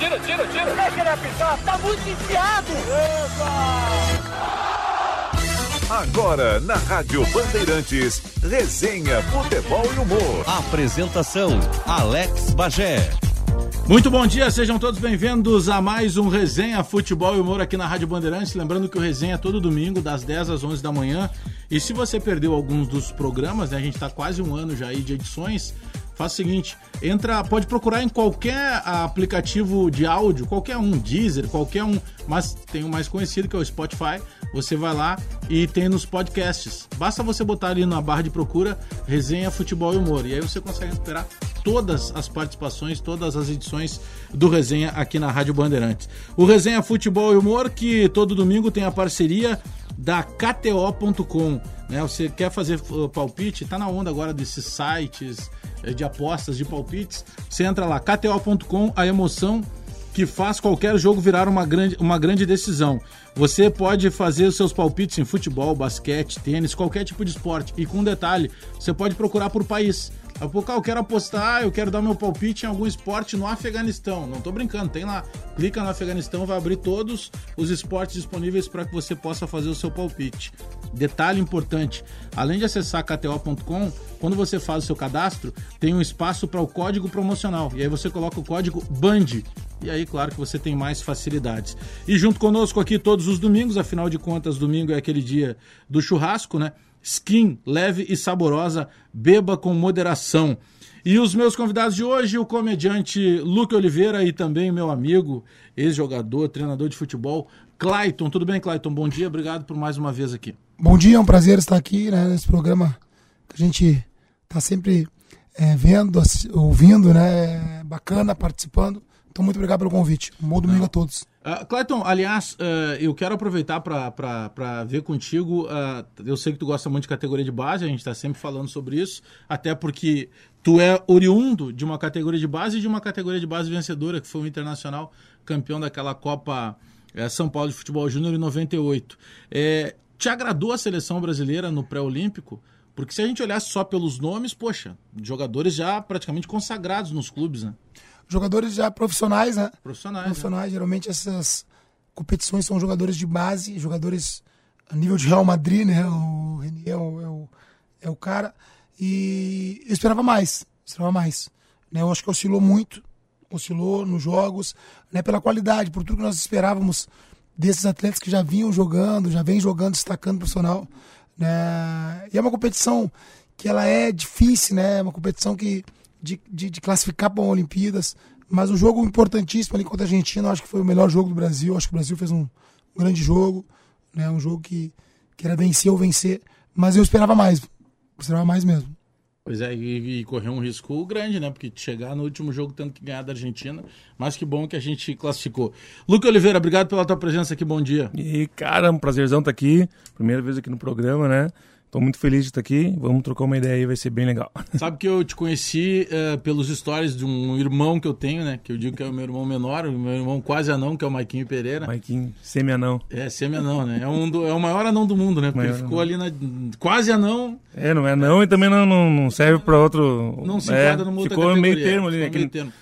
tira, tira, tira. Deixa ele apitar, tá muito enfiado. Agora, na Rádio Bandeirantes, resenha, futebol e humor. Apresentação, Alex Bagé. Muito bom dia, sejam todos bem-vindos a mais um Resenha Futebol e Humor aqui na Rádio Bandeirantes. Lembrando que o Resenha é todo domingo, das 10 às 11 da manhã. E se você perdeu alguns dos programas, né, a gente está quase um ano já aí de edições, faz o seguinte, entra, pode procurar em qualquer aplicativo de áudio, qualquer um, Deezer, qualquer um, mas tem o mais conhecido que é o Spotify. Você vai lá e tem nos podcasts. Basta você botar ali na barra de procura Resenha Futebol e Humor e aí você consegue recuperar todas as participações, todas as edições do Resenha aqui na Rádio Bandeirantes. O Resenha Futebol e Humor que todo domingo tem a parceria da KTO.com. Né? Você quer fazer uh, palpite? Tá na onda agora desses sites de apostas, de palpites. Você entra lá, KTO.com, a emoção que faz qualquer jogo virar uma grande, uma grande decisão. Você pode fazer os seus palpites em futebol, basquete, tênis, qualquer tipo de esporte. E com um detalhe, você pode procurar por país. Daqui a ah, eu quero apostar, eu quero dar meu palpite em algum esporte no Afeganistão. Não tô brincando, tem lá. Clica no Afeganistão, vai abrir todos os esportes disponíveis para que você possa fazer o seu palpite. Detalhe importante: além de acessar KTO.com, quando você faz o seu cadastro, tem um espaço para o código promocional. E aí você coloca o código BAND. E aí, claro que você tem mais facilidades. E junto conosco aqui todos os domingos, afinal de contas, domingo é aquele dia do churrasco, né? Skin, leve e saborosa, beba com moderação. E os meus convidados de hoje, o comediante Luque Oliveira e também meu amigo, ex-jogador, treinador de futebol, Clayton. Tudo bem, Clayton? Bom dia, obrigado por mais uma vez aqui. Bom dia, é um prazer estar aqui né, nesse programa que a gente está sempre é, vendo, ouvindo, né? É bacana, participando. Então, muito obrigado pelo convite. Um bom domingo a todos. Uh, Clayton, aliás, uh, eu quero aproveitar para ver contigo. Uh, eu sei que tu gosta muito de categoria de base, a gente está sempre falando sobre isso, até porque tu é oriundo de uma categoria de base e de uma categoria de base vencedora, que foi o Internacional campeão daquela Copa eh, São Paulo de Futebol Júnior em 98. É, te agradou a seleção brasileira no pré-olímpico? Porque se a gente olhasse só pelos nomes, poxa, jogadores já praticamente consagrados nos clubes, né? jogadores já profissionais, né? Profissionais. Profissionais. Né? Geralmente essas competições são jogadores de base, jogadores a nível de Real Madrid, né? O Renier é o, é o, é o cara. E eu esperava mais, esperava mais. Né? Eu acho que oscilou muito, oscilou nos jogos, né? pela qualidade, por tudo que nós esperávamos desses atletas que já vinham jogando, já vem jogando, destacando profissional. Né? E é uma competição que ela é difícil, né? É uma competição que de, de, de classificar para Olimpíadas. Mas um jogo importantíssimo ali contra a Argentina, acho que foi o melhor jogo do Brasil. Acho que o Brasil fez um, um grande jogo, né? um jogo que, que era vencer ou vencer. Mas eu esperava mais, esperava mais mesmo. Pois é, e, e correu um risco grande, né? Porque chegar no último jogo tendo que ganhar da Argentina, mas que bom que a gente classificou. Luca Oliveira, obrigado pela tua presença aqui, bom dia. E, cara, é um prazerzão estar aqui. Primeira vez aqui no programa, né? Estou muito feliz de estar aqui. Vamos trocar uma ideia aí, vai ser bem legal. Sabe que eu te conheci uh, pelos stories de um irmão que eu tenho, né? Que eu digo que é o meu irmão menor, o meu irmão quase anão, que é o Maiquinho Pereira. Maiquinho, semi-anão. É, semi-anão, né? É, um do, é o maior anão do mundo, né? Porque ele ficou anão. ali na. Quase anão. É, não é anão é. e também não, não, serve para outro. Não se enquadra é, numa outra Ficou meio termo ali, né? Meio termo.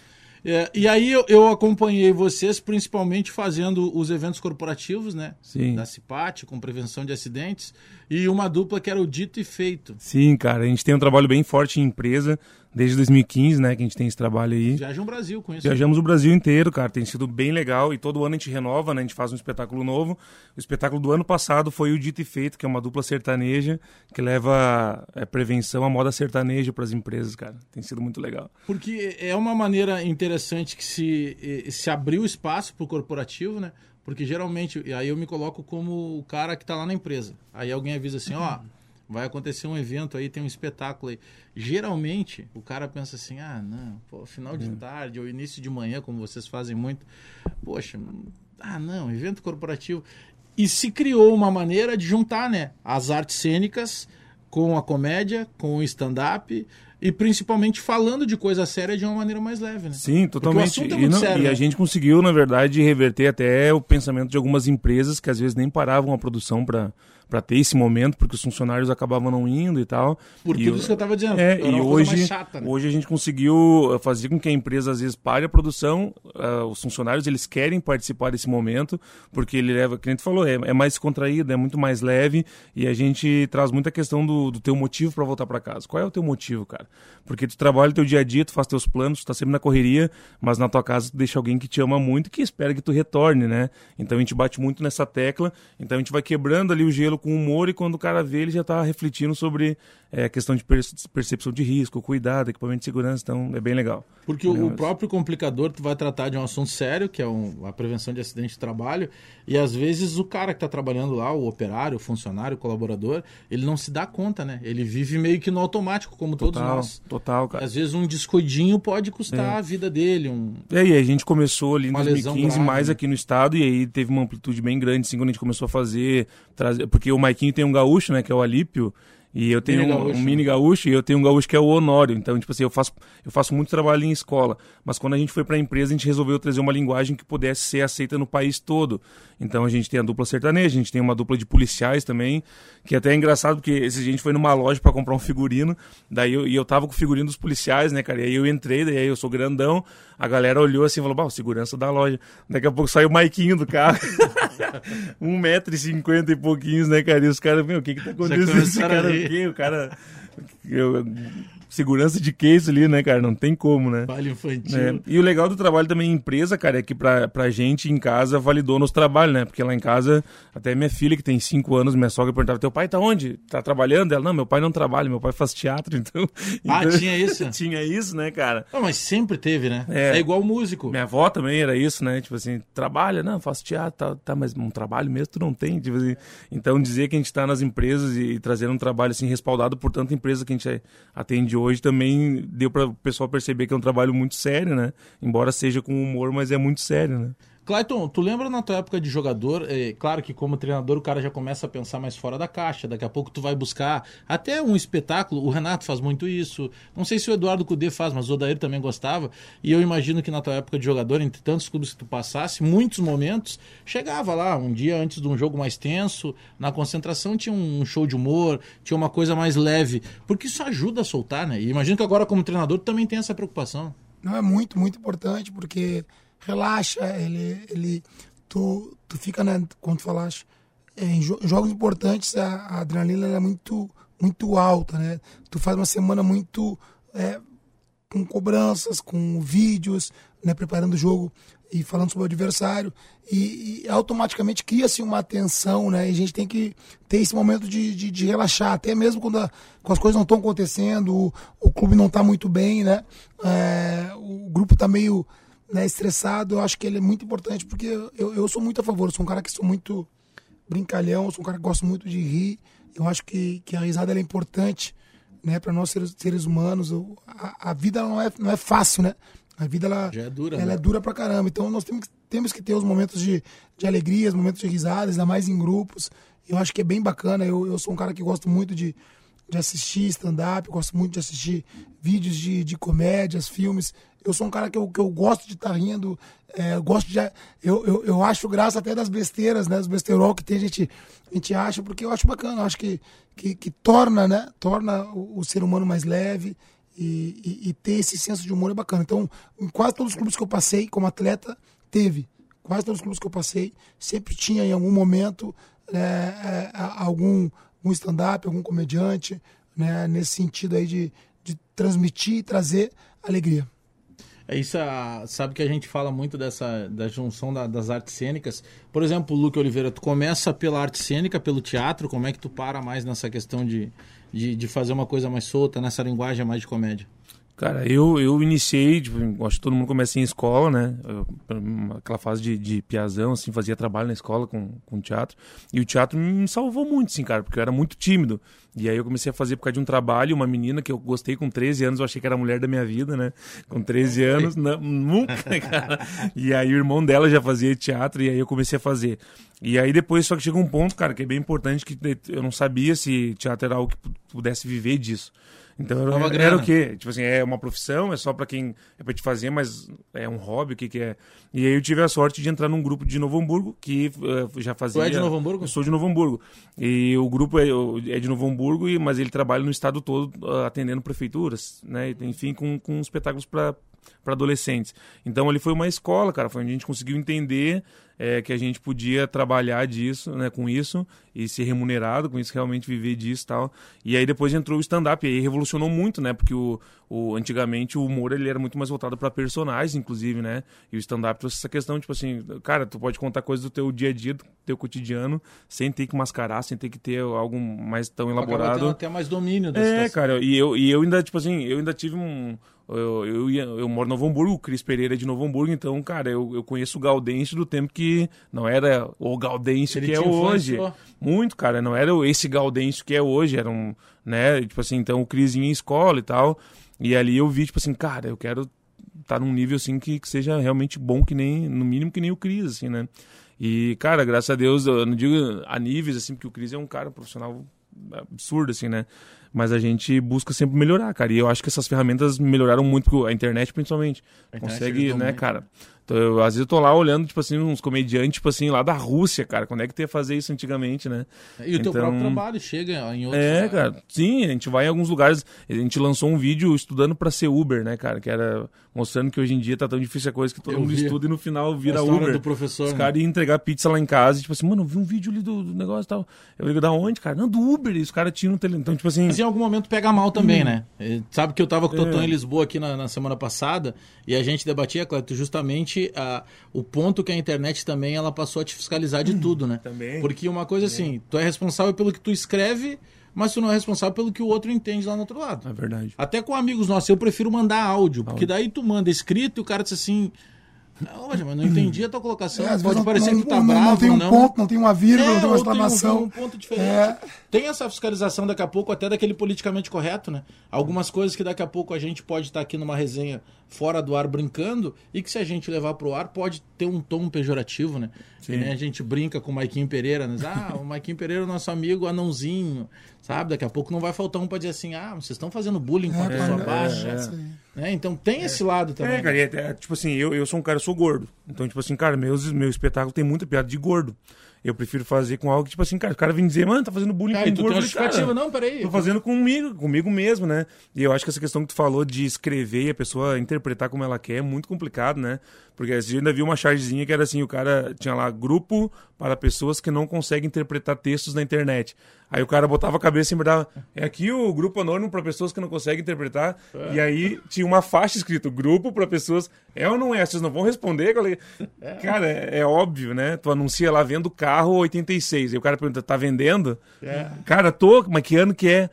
É, e aí eu, eu, acompanhei vocês principalmente fazendo os eventos corporativos, né? Sim. Da CIPAT, com prevenção de acidentes, e uma dupla que era o dito e feito. Sim, cara, a gente tem um trabalho bem forte em empresa, desde 2015, né, que a gente tem esse trabalho aí. Viajam o Brasil com isso. Viajamos o Brasil inteiro, cara, tem sido bem legal e todo ano a gente renova, né, a gente faz um espetáculo novo. O espetáculo do ano passado foi o Dito e Feito, que é uma dupla sertaneja que leva é, prevenção à moda sertaneja para as empresas, cara. Tem sido muito legal. Porque é uma maneira interessante que se, se abriu espaço para o corporativo, né? Porque geralmente, aí eu me coloco como o cara que está lá na empresa. Aí alguém avisa assim, ó, vai acontecer um evento aí, tem um espetáculo aí. Geralmente, o cara pensa assim, ah, não, pô, final de hum. tarde ou início de manhã, como vocês fazem muito. Poxa, ah, não, evento corporativo. E se criou uma maneira de juntar, né, as artes cênicas com a comédia, com o stand-up, e principalmente falando de coisa séria de uma maneira mais leve, né? Sim, totalmente. é e, não- sério, e a né? gente conseguiu, na verdade, reverter até o pensamento de algumas empresas que às vezes nem paravam a produção para para ter esse momento, porque os funcionários acabavam não indo e tal. Por E tudo o- isso que eu tava dizendo. É, e hoje, chata, né? hoje a gente conseguiu eh, fazer com que a empresa às vezes pare a produção, ah, os funcionários eles querem participar desse momento, porque ele leva, que a gente falou, é, é mais contraído, é muito mais leve, e a gente traz muita questão do, do teu motivo para voltar para casa. Qual é o teu motivo, cara? Porque tu trabalha o teu dia a dia, tu faz teus planos, tu tá sempre na correria, mas na tua casa tu deixa alguém que te ama muito e que espera que tu retorne, né? Então a gente bate muito nessa tecla, então a gente vai quebrando ali o gelo com humor e quando o cara vê, ele já tá refletindo sobre é, questão de perce- percepção de risco, cuidado, equipamento de segurança, então é bem legal. Porque o, o próprio complicador tu vai tratar de um assunto sério, que é um- a prevenção de acidente de trabalho, e às vezes o cara que está trabalhando lá, o operário, o funcionário, o colaborador, ele não se dá conta, né? Ele vive meio que no automático, como todos Total, nós. total, cara. Às vezes um descuidinho pode custar a vida dele. Um... É, e aí a gente começou ali em Uma lesão 2015 grave, mais né? aqui no estado e aí teve uma amplitude bem grande assim quando a gente começou a fazer, trazer, porque o Maiquinho tem um gaúcho, né, que é o Alípio, e eu tenho Mini um, gaúcho, um né? mini gaúcho e eu tenho um gaúcho que é o Honório. Então, tipo assim, eu faço eu faço muito trabalho em escola, mas quando a gente foi para a empresa, a gente resolveu trazer uma linguagem que pudesse ser aceita no país todo. Então, a gente tem a dupla sertaneja, a gente tem uma dupla de policiais também, que até é engraçado porque esse a gente foi numa loja para comprar um figurino, daí eu, e eu tava com o figurino dos policiais, né, cara? E aí eu entrei, daí eu sou grandão, a galera olhou assim e falou: "Bah, o segurança da loja". Daqui a pouco saiu o Maiquinho do carro. 1,50m e pouquinhos, né, cara? E os caras, meu, o que que tá acontecendo? Esse cara, o quê? O cara. eu- segurança de que isso ali, né, cara? Não tem como, né? Falha infantil. É, E o legal do trabalho também em empresa, cara, é que pra, pra gente em casa validou nos trabalhos, né? Porque lá em casa, até minha filha, que tem 5 anos, minha sogra perguntava: teu pai tá onde? Tá trabalhando? Ela, não, meu pai não trabalha, meu pai faz teatro, então. Ah, então- tinha isso? tinha isso, né, cara? Não, mas sempre teve, né? É. É, igual músico. Minha avó também era isso, né? Tipo assim, trabalha, não, faço teatro, tá, tá, mas um trabalho mesmo tu não tem. Tipo assim, então dizer que a gente tá nas empresas e, e trazendo um trabalho assim respaldado por tanta empresa que a gente atende hoje também deu para o pessoal perceber que é um trabalho muito sério, né? Embora seja com humor, mas é muito sério, né? Clayton, tu lembra na tua época de jogador? É, claro que como treinador o cara já começa a pensar mais fora da caixa. Daqui a pouco tu vai buscar até um espetáculo. O Renato faz muito isso. Não sei se o Eduardo Cudê faz, mas o Odair também gostava. E eu imagino que na tua época de jogador, entre tantos clubes que tu passasse, muitos momentos, chegava lá um dia antes de um jogo mais tenso, na concentração tinha um show de humor, tinha uma coisa mais leve. Porque isso ajuda a soltar, né? E imagino que agora como treinador tu também tem essa preocupação. Não é muito, muito importante, porque relaxa, ele, ele tu, tu fica, né, quando tu falaste, é, em jo- jogos importantes a, a adrenalina é muito, muito alta, né? Tu faz uma semana muito é, com cobranças, com vídeos, né, preparando o jogo e falando sobre o adversário e, e automaticamente cria-se uma tensão, né? E a gente tem que ter esse momento de, de, de relaxar, até mesmo quando, a- quando as coisas não estão acontecendo, o, o clube não está muito bem, né? É, o grupo está meio né, estressado. Eu acho que ele é muito importante porque eu, eu sou muito a favor. Eu sou um cara que sou muito brincalhão, eu sou um cara que gosto muito de rir. Eu acho que, que a risada é importante né, para nós seres, seres humanos. A, a vida não é, não é fácil, né? A vida ela, Já é dura, ela né? é dura pra caramba. Então nós temos, que- temos que ter os momentos de, de alegria, os momentos de risadas, ainda mais em grupos. Eu acho que é bem bacana. Eu, eu sou um cara que gosto muito de, de assistir stand-up, gosto muito de assistir vídeos de, de comédias, filmes. Eu sou um cara que eu, que eu gosto de estar rindo, é, eu gosto de. Eu, eu, eu acho graça até das besteiras, né? Dos besterol que tem, a gente, a gente acha, porque eu acho bacana, eu acho que, que, que torna, né? Torna o, o ser humano mais leve e, e, e ter esse senso de humor é bacana. Então, em quase todos os clubes que eu passei como atleta, teve. Quase todos os clubes que eu passei, sempre tinha em algum momento né, é, a- um stand-up, algum comediante, né, nesse sentido aí de, de transmitir e trazer alegria. É isso, sabe que a gente fala muito dessa da junção da- das artes cênicas. Por exemplo, Luque Oliveira, tu começa pela arte cênica, pelo teatro, como é que tu para mais nessa questão de, de, de fazer uma coisa mais solta, nessa linguagem mais de comédia? Cara, eu, eu iniciei, tipo, acho que todo mundo começa em escola, né? Aquela fase de, de piazão, assim, fazia trabalho na escola com, com teatro. E o teatro me salvou muito, assim, cara, porque eu era muito tímido. E aí eu comecei a fazer por causa de um trabalho, uma menina que eu gostei com 13 anos, eu achei que era a mulher da minha vida, né? Com 13 anos, não, nunca, cara. E aí o irmão dela já fazia teatro, e aí eu comecei a fazer. E aí depois, só que chega um ponto, cara, que é bem importante, que eu não sabia se teatro era algo que pudesse viver disso. Então era, era, grana. o quê? Tipo assim, é uma profissão, é só pra quem é pra te fazer, mas é um hobby, o que que é? E aí eu tive a sorte de entrar num grupo de Novo Hamburgo que eh, já fazia. Tu é de Novo Hamburgo? Eu sou de Novo Hamburgo. E o grupo é, é de Novo Hamburgo, e- mas ele trabalha no estado todo ah, atendendo prefeituras, né? Enfim, com, com espetáculos para para adolescentes. Então ali foi uma escola, cara, foi onde a gente conseguiu entender é, que a gente podia trabalhar disso, né, com isso e ser remunerado com isso, realmente viver disso e tal. E aí depois entrou o stand-up e aí revolucionou muito, né, porque o, o antigamente o humor ele era muito mais voltado para personagens, inclusive, né? E o stand-up trouxe essa questão, tipo assim, cara, tu pode contar coisas do teu dia a dia, do teu cotidiano, sem ter que mascarar, sem ter que ter algo mais tão Acaba elaborado. até mais domínio da É, situação. cara, e eu, e eu ainda, tipo assim, eu ainda tive um. Eu, eu, eu moro em Novo Hamburgo, o Cris Pereira é de Novo Hamburgo, então, cara, eu, eu conheço o Gaudêncio do tempo que não era o Gaudêncio Ele que é hoje. influenciou. Muito, cara, não era esse Gaudêncio que é hoje, era um, né, tipo assim, então o Cris ia em escola e tal, e ali eu vi, tipo assim, cara, eu quero estar num nível, assim, que, que seja realmente bom, que nem, no mínimo que nem o Cris, assim, né. E, cara, graças a Deus, eu não digo a níveis, assim, porque o Cris é um cara profissional absurdo, assim, né? Mas a gente busca sempre melhorar, cara. E eu acho que essas ferramentas melhoraram muito, a internet, principalmente. A internet consegue, né, cara? Então, eu, às vezes eu tô lá olhando, tipo assim, uns comediantes, tipo assim, lá da Rússia, cara. Quando é que tu ia fazer isso antigamente, né? E o teu Então- próprio trabalho chega em outros É, lugares. cara. Sim, a gente vai em alguns lugares. A gente lançou um vídeo estudando pra ser Uber, né, cara? Que era mostrando que hoje em dia tá tão difícil a coisa que todo Eu mundo vi. estuda e no final vira Uber. do professor. Os né? caras iam entregar pizza lá em casa e, tipo assim, mano, eu vi um vídeo ali do, do negócio e tal. Eu digo, da onde, cara? Não, do Uber. E os caras tinham no tele. Então, tipo assim. Mas em algum momento pega mal também, né? Eh, Sabe que eu tava com o Totão É. em Lisboa aqui na, na semana passada e a gente debatia, Cleto, justamente a, o ponto que a internet também ela passou a te fiscalizar de tudo, né? Também. Porque uma coisa assim, tu é responsável pelo que tu escreve, mas tu não é responsável pelo que o outro entende lá no outro lado. É verdade. Até com amigos nossos, eu prefiro mandar áudio, porque daí tu manda escrito e o cara diz assim. Não, mas não entendi a tua colocação. É, Pode parecer não, que tá não, bravo, não tem um não. ponto, não tem uma vírgula, não tem uma ou tem um- exclamação. um ponto diferente. É. Tem essa fiscalização daqui a pouco, até daquele politicamente correto, né? Algumas coisas que daqui a pouco a gente pode estar aqui numa resenha fora do ar brincando e que se a gente levar pro ar pode ter um tom pejorativo, né? Que nem a gente brinca com o Maiquinho Pereira, né? Ah, o Maiquinho Pereira é o nosso amigo anãozinho, sabe? Daqui a pouco não vai faltar um pra dizer assim, ah, vocês estão fazendo bullying com a É, pessoa é, baixa. é. Né? Então tem esse lado também. É, cara, e é, é, tipo assim, eu, eu sou um cara, eu sou gordo. Então, tipo assim, cara, meus, meu espetáculo tem muita piada de gordo. Eu prefiro fazer com algo que, tipo assim, cara, o cara vem dizer, mano, tá fazendo bullying Cara, com Eu falei, justificativa, cara, não, peraí. Tô fazendo comigo, comigo mesmo, né? E eu acho que essa questão que tu falou de escrever e a pessoa interpretar como ela quer é muito complicado, né? Porque a gente ainda viu uma chargezinha que era assim, o cara tinha lá grupo para pessoas que não conseguem interpretar textos na internet. Aí o cara botava a cabeça e botava, é aqui o grupo anônimo para pessoas que não conseguem interpretar. E aí tinha uma faixa escrito, grupo para pessoas, é ou não é? Vocês não vão responder? Cara, cara é, é óbvio, né? Tu anuncia lá, vendo carro 86. Aí o cara pergunta, tá vendendo? Cara, tô, mas que ano que é?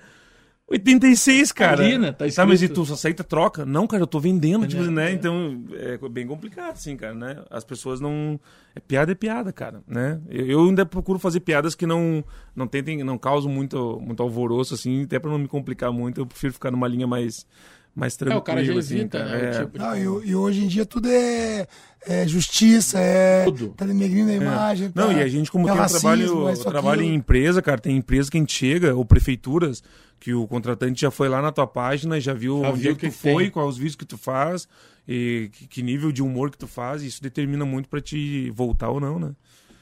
86, cara. Ali, né? Tá mas e tu só aceita troca? Não, cara, eu tô vendendo, tipo, né? Então, é bem complicado, assim, cara, né? As pessoas não... É piada é piada, cara, né? Eu, eu ainda procuro fazer piadas que não não tentem, não causam muito, muito alvoroço, assim, até pra não me complicar muito, eu prefiro ficar numa linha mais, mais É, tranquila, o cara já assim, evita, né? É. tipo de Não, e, e hoje em dia tudo é, é justiça, é. Tudo. Tá denegrindo a imagem. Não, tá- e a gente, como é tem um racismo, trabalho, é trabalho em empresa, cara, tem empresa que a gente chega, ou prefeituras, que o contratante já foi lá na tua página, já viu Já onde viu é que o tu que tem. foi, quais os vídeos que tu faz, e que, que nível de humor que tu faz, e isso determina muito pra te voltar ou não, né?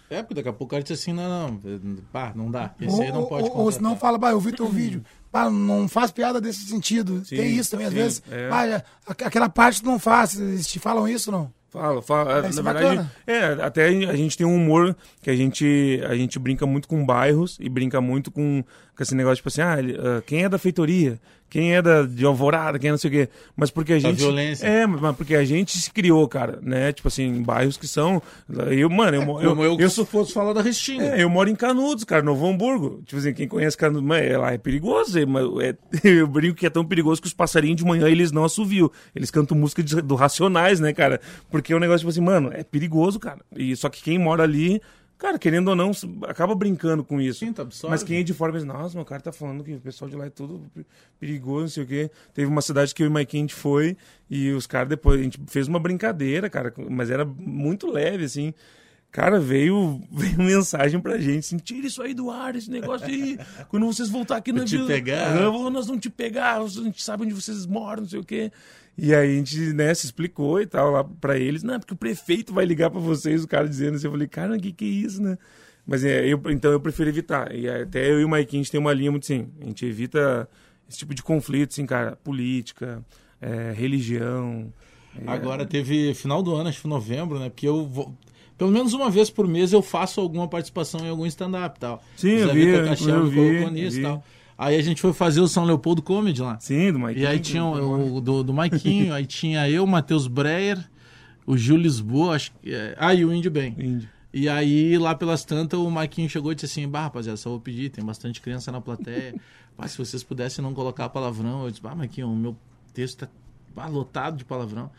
É, porque daqui a pouco o cara diz assim, não, não, pá, não dá. Esse Ou, aí não pode ou, ou se não contratar. fala, bah, eu vi teu vídeo. Bah, não faz piada desse sentido. Sim, Tem isso também, às sim, vezes. é. Aqu- aquela parte tu não faz. Eles te falam isso, não? Fala, fala. Na é verdade, bacana. é, até a gente tem um humor que a gente, a gente brinca muito com bairros e brinca muito com, com esse negócio, tipo assim, ah, ele- ah, quem é da feitoria? Quem é da, de Alvorada? Quem é não sei o quê? Mas porque a gente. violência. É, mas porque a gente se criou, cara, né? Tipo assim, em bairros que são. Eu, mano, eu, eu, Como eu, eu se fosse falar da Restinga. É, eu moro em Canudos, cara, Novo Hamburgo. Tipo assim, quem conhece Canudos, mas é, lá é perigoso. é, é- eu brinco que é tão perigoso que os passarinhos de manhã eles não assoviam. Eles cantam música de- do Racionais, né, cara? Porque é um negócio tipo assim, mano, é perigoso, cara. E só que quem mora ali, cara, querendo ou não, acaba brincando com isso. Sim, tá. Mas quem é de fora pensa, nossa, meu cara tá falando que o pessoal de lá é tudo pe- perigoso, não sei o quê. Teve uma cidade que eu e o Mike a gente foi e os caras depois, a gente fez uma brincadeira, cara, mas era muito leve, assim. Cara, veio, veio mensagem pra gente, assim, tira isso aí do ar, esse negócio aí. Quando vocês voltar aqui na te pegar. ah, nós vamos te pegar, a gente sabe onde vocês moram, não sei o quê. E aí a gente, né, se explicou e tal lá pra eles. Não, porque o prefeito vai ligar pra vocês, o cara dizendo assim. Eu falei, cara, o que que é isso, né? Mas é, eu, então eu prefiro evitar. E até eu e o Maikinho, a gente tem uma linha muito assim, a gente evita esse tipo de conflito, assim, cara, política, é, religião. é, Agora teve final do ano, acho que novembro, né? Porque eu vou. Pelo menos uma vez por mês eu faço alguma participação em algum stand-up e tal. Sim, eu vi, eu vi, colocou nisso e vi. tal. Aí a gente foi fazer o São Leopoldo Comedy lá. Sim, do Maikinho. E aí tinha o, o do, do Maiquinho, aí tinha eu, Matheus Breyer, o Gil Lisboa, acho que. É, ah, e o Índio Bem. Índio. E aí, lá pelas tantas, o Maiquinho chegou e disse assim: Bah, rapaziada, só vou pedir, tem bastante criança na plateia. Bah, se vocês pudessem não colocar palavrão. Eu disse: Bah, Maiquinho, o meu texto tá bah, lotado de palavrão.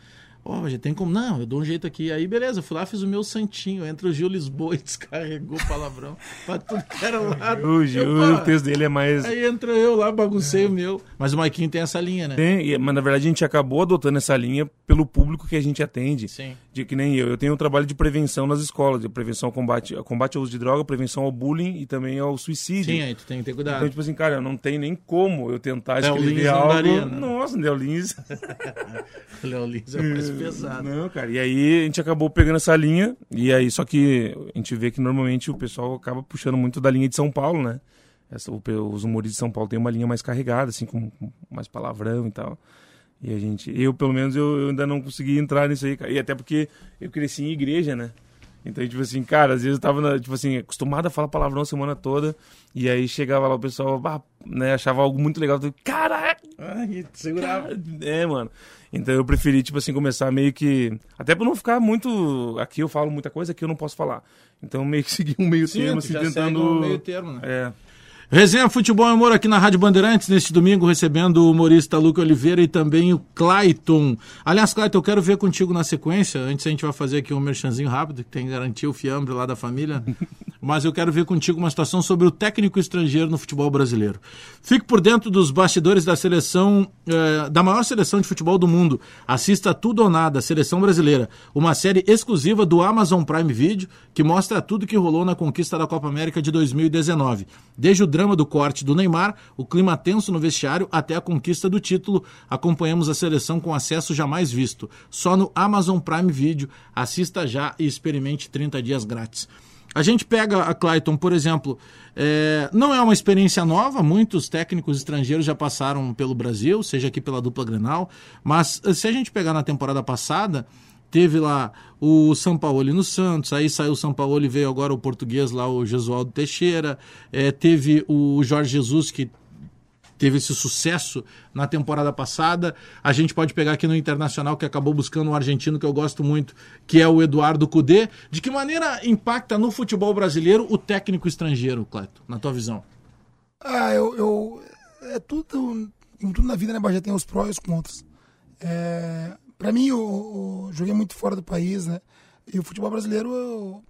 Ó, já tem como. Não, eu dou um jeito aqui. Aí, beleza, fui lá, fiz o meu santinho. Entra o Gil Lisboa e descarregou o palavrão pra tudo que era lado. O, Gil, Eu, o texto dele é mais. Aí entra eu lá, baguncei o meu. Mas o Maiquinho tem essa linha, né? Tem, mas na verdade a gente acabou adotando essa linha pelo público que a gente atende. Sim. De que nem eu. Eu tenho um trabalho de prevenção nas escolas, de prevenção ao combate, ao combate ao uso de droga, prevenção ao bullying e também ao suicídio. Sim, aí tu tem que ter cuidado. Então, tipo assim, cara, não tem nem como eu tentar Léo escrever Lins algo. daria, né? Nossa, Léo Lins. O Léo Lins é mais pesado. Não, cara. E aí a gente acabou pegando essa linha. E aí, só que a gente vê que normalmente o pessoal acaba puxando muito da linha de São Paulo, né? Essa, os humoristas de São Paulo têm uma linha mais carregada, assim, com, mais palavrão e tal. E a gente, eu pelo menos, eu, eu ainda não consegui entrar nisso aí, cara. E até porque eu cresci em igreja, né? Então, tipo assim, cara, às vezes eu tava, na- tipo assim, acostumado a falar palavrão a semana toda. E aí chegava lá o pessoal, né, achava algo muito legal. Eu, Caraca! Ai, segurava. É, mano. Então eu preferi, tipo assim, começar meio que. Até pra não ficar muito. Aqui eu falo muita coisa, aqui eu não posso falar. Então meio que seguir um meio Sim, termo, assim, tentando. o meio termo, né? É. Resenha Futebol e Humor aqui na Rádio Bandeirantes, neste domingo, recebendo o humorista Luca Oliveira e também o Clayton. Aliás, Clayton, eu quero ver contigo na sequência. Antes a gente vai fazer aqui um merchanzinho rápido, que tem que garantir o fiambre lá da família. Mas eu quero ver contigo uma situação sobre o técnico estrangeiro no futebol brasileiro. Fique por dentro dos bastidores da seleção, eh, da maior seleção de futebol do mundo. Assista Tudo ou Nada, Seleção Brasileira. Uma série exclusiva do Amazon Prime Video que mostra tudo que rolou na conquista da Copa América de 2019. Desde o drama do corte do Neymar, o clima tenso no vestiário, até a conquista do título, acompanhamos a seleção com acesso jamais visto. Só no Amazon Prime Video. Assista já e experimente 30 dias grátis. A gente pega a Clayton, por exemplo, é, não é uma experiência nova, muitos técnicos estrangeiros já passaram pelo Brasil, seja aqui pela dupla Grenal, mas eh, se a gente pegar na temporada passada, teve lá o Sampaoli no Santos, aí saiu o Sampaoli, veio agora o português lá, o Jesualdo Teixeira, eh, teve o Jorge Jesus que teve esse sucesso na temporada passada. A gente pode pegar aqui no Internacional, que acabou buscando um argentino que eu gosto muito, que é o Eduardo Cudê. De que maneira impacta no futebol brasileiro o técnico estrangeiro, Cleto, na tua visão? Ah, eu. eu é tudo. Em tudo na vida, né, Bajé? Tem os prós e os contras. É, pra mim, eu, eu joguei muito fora do país, né? E o futebol brasileiro eu-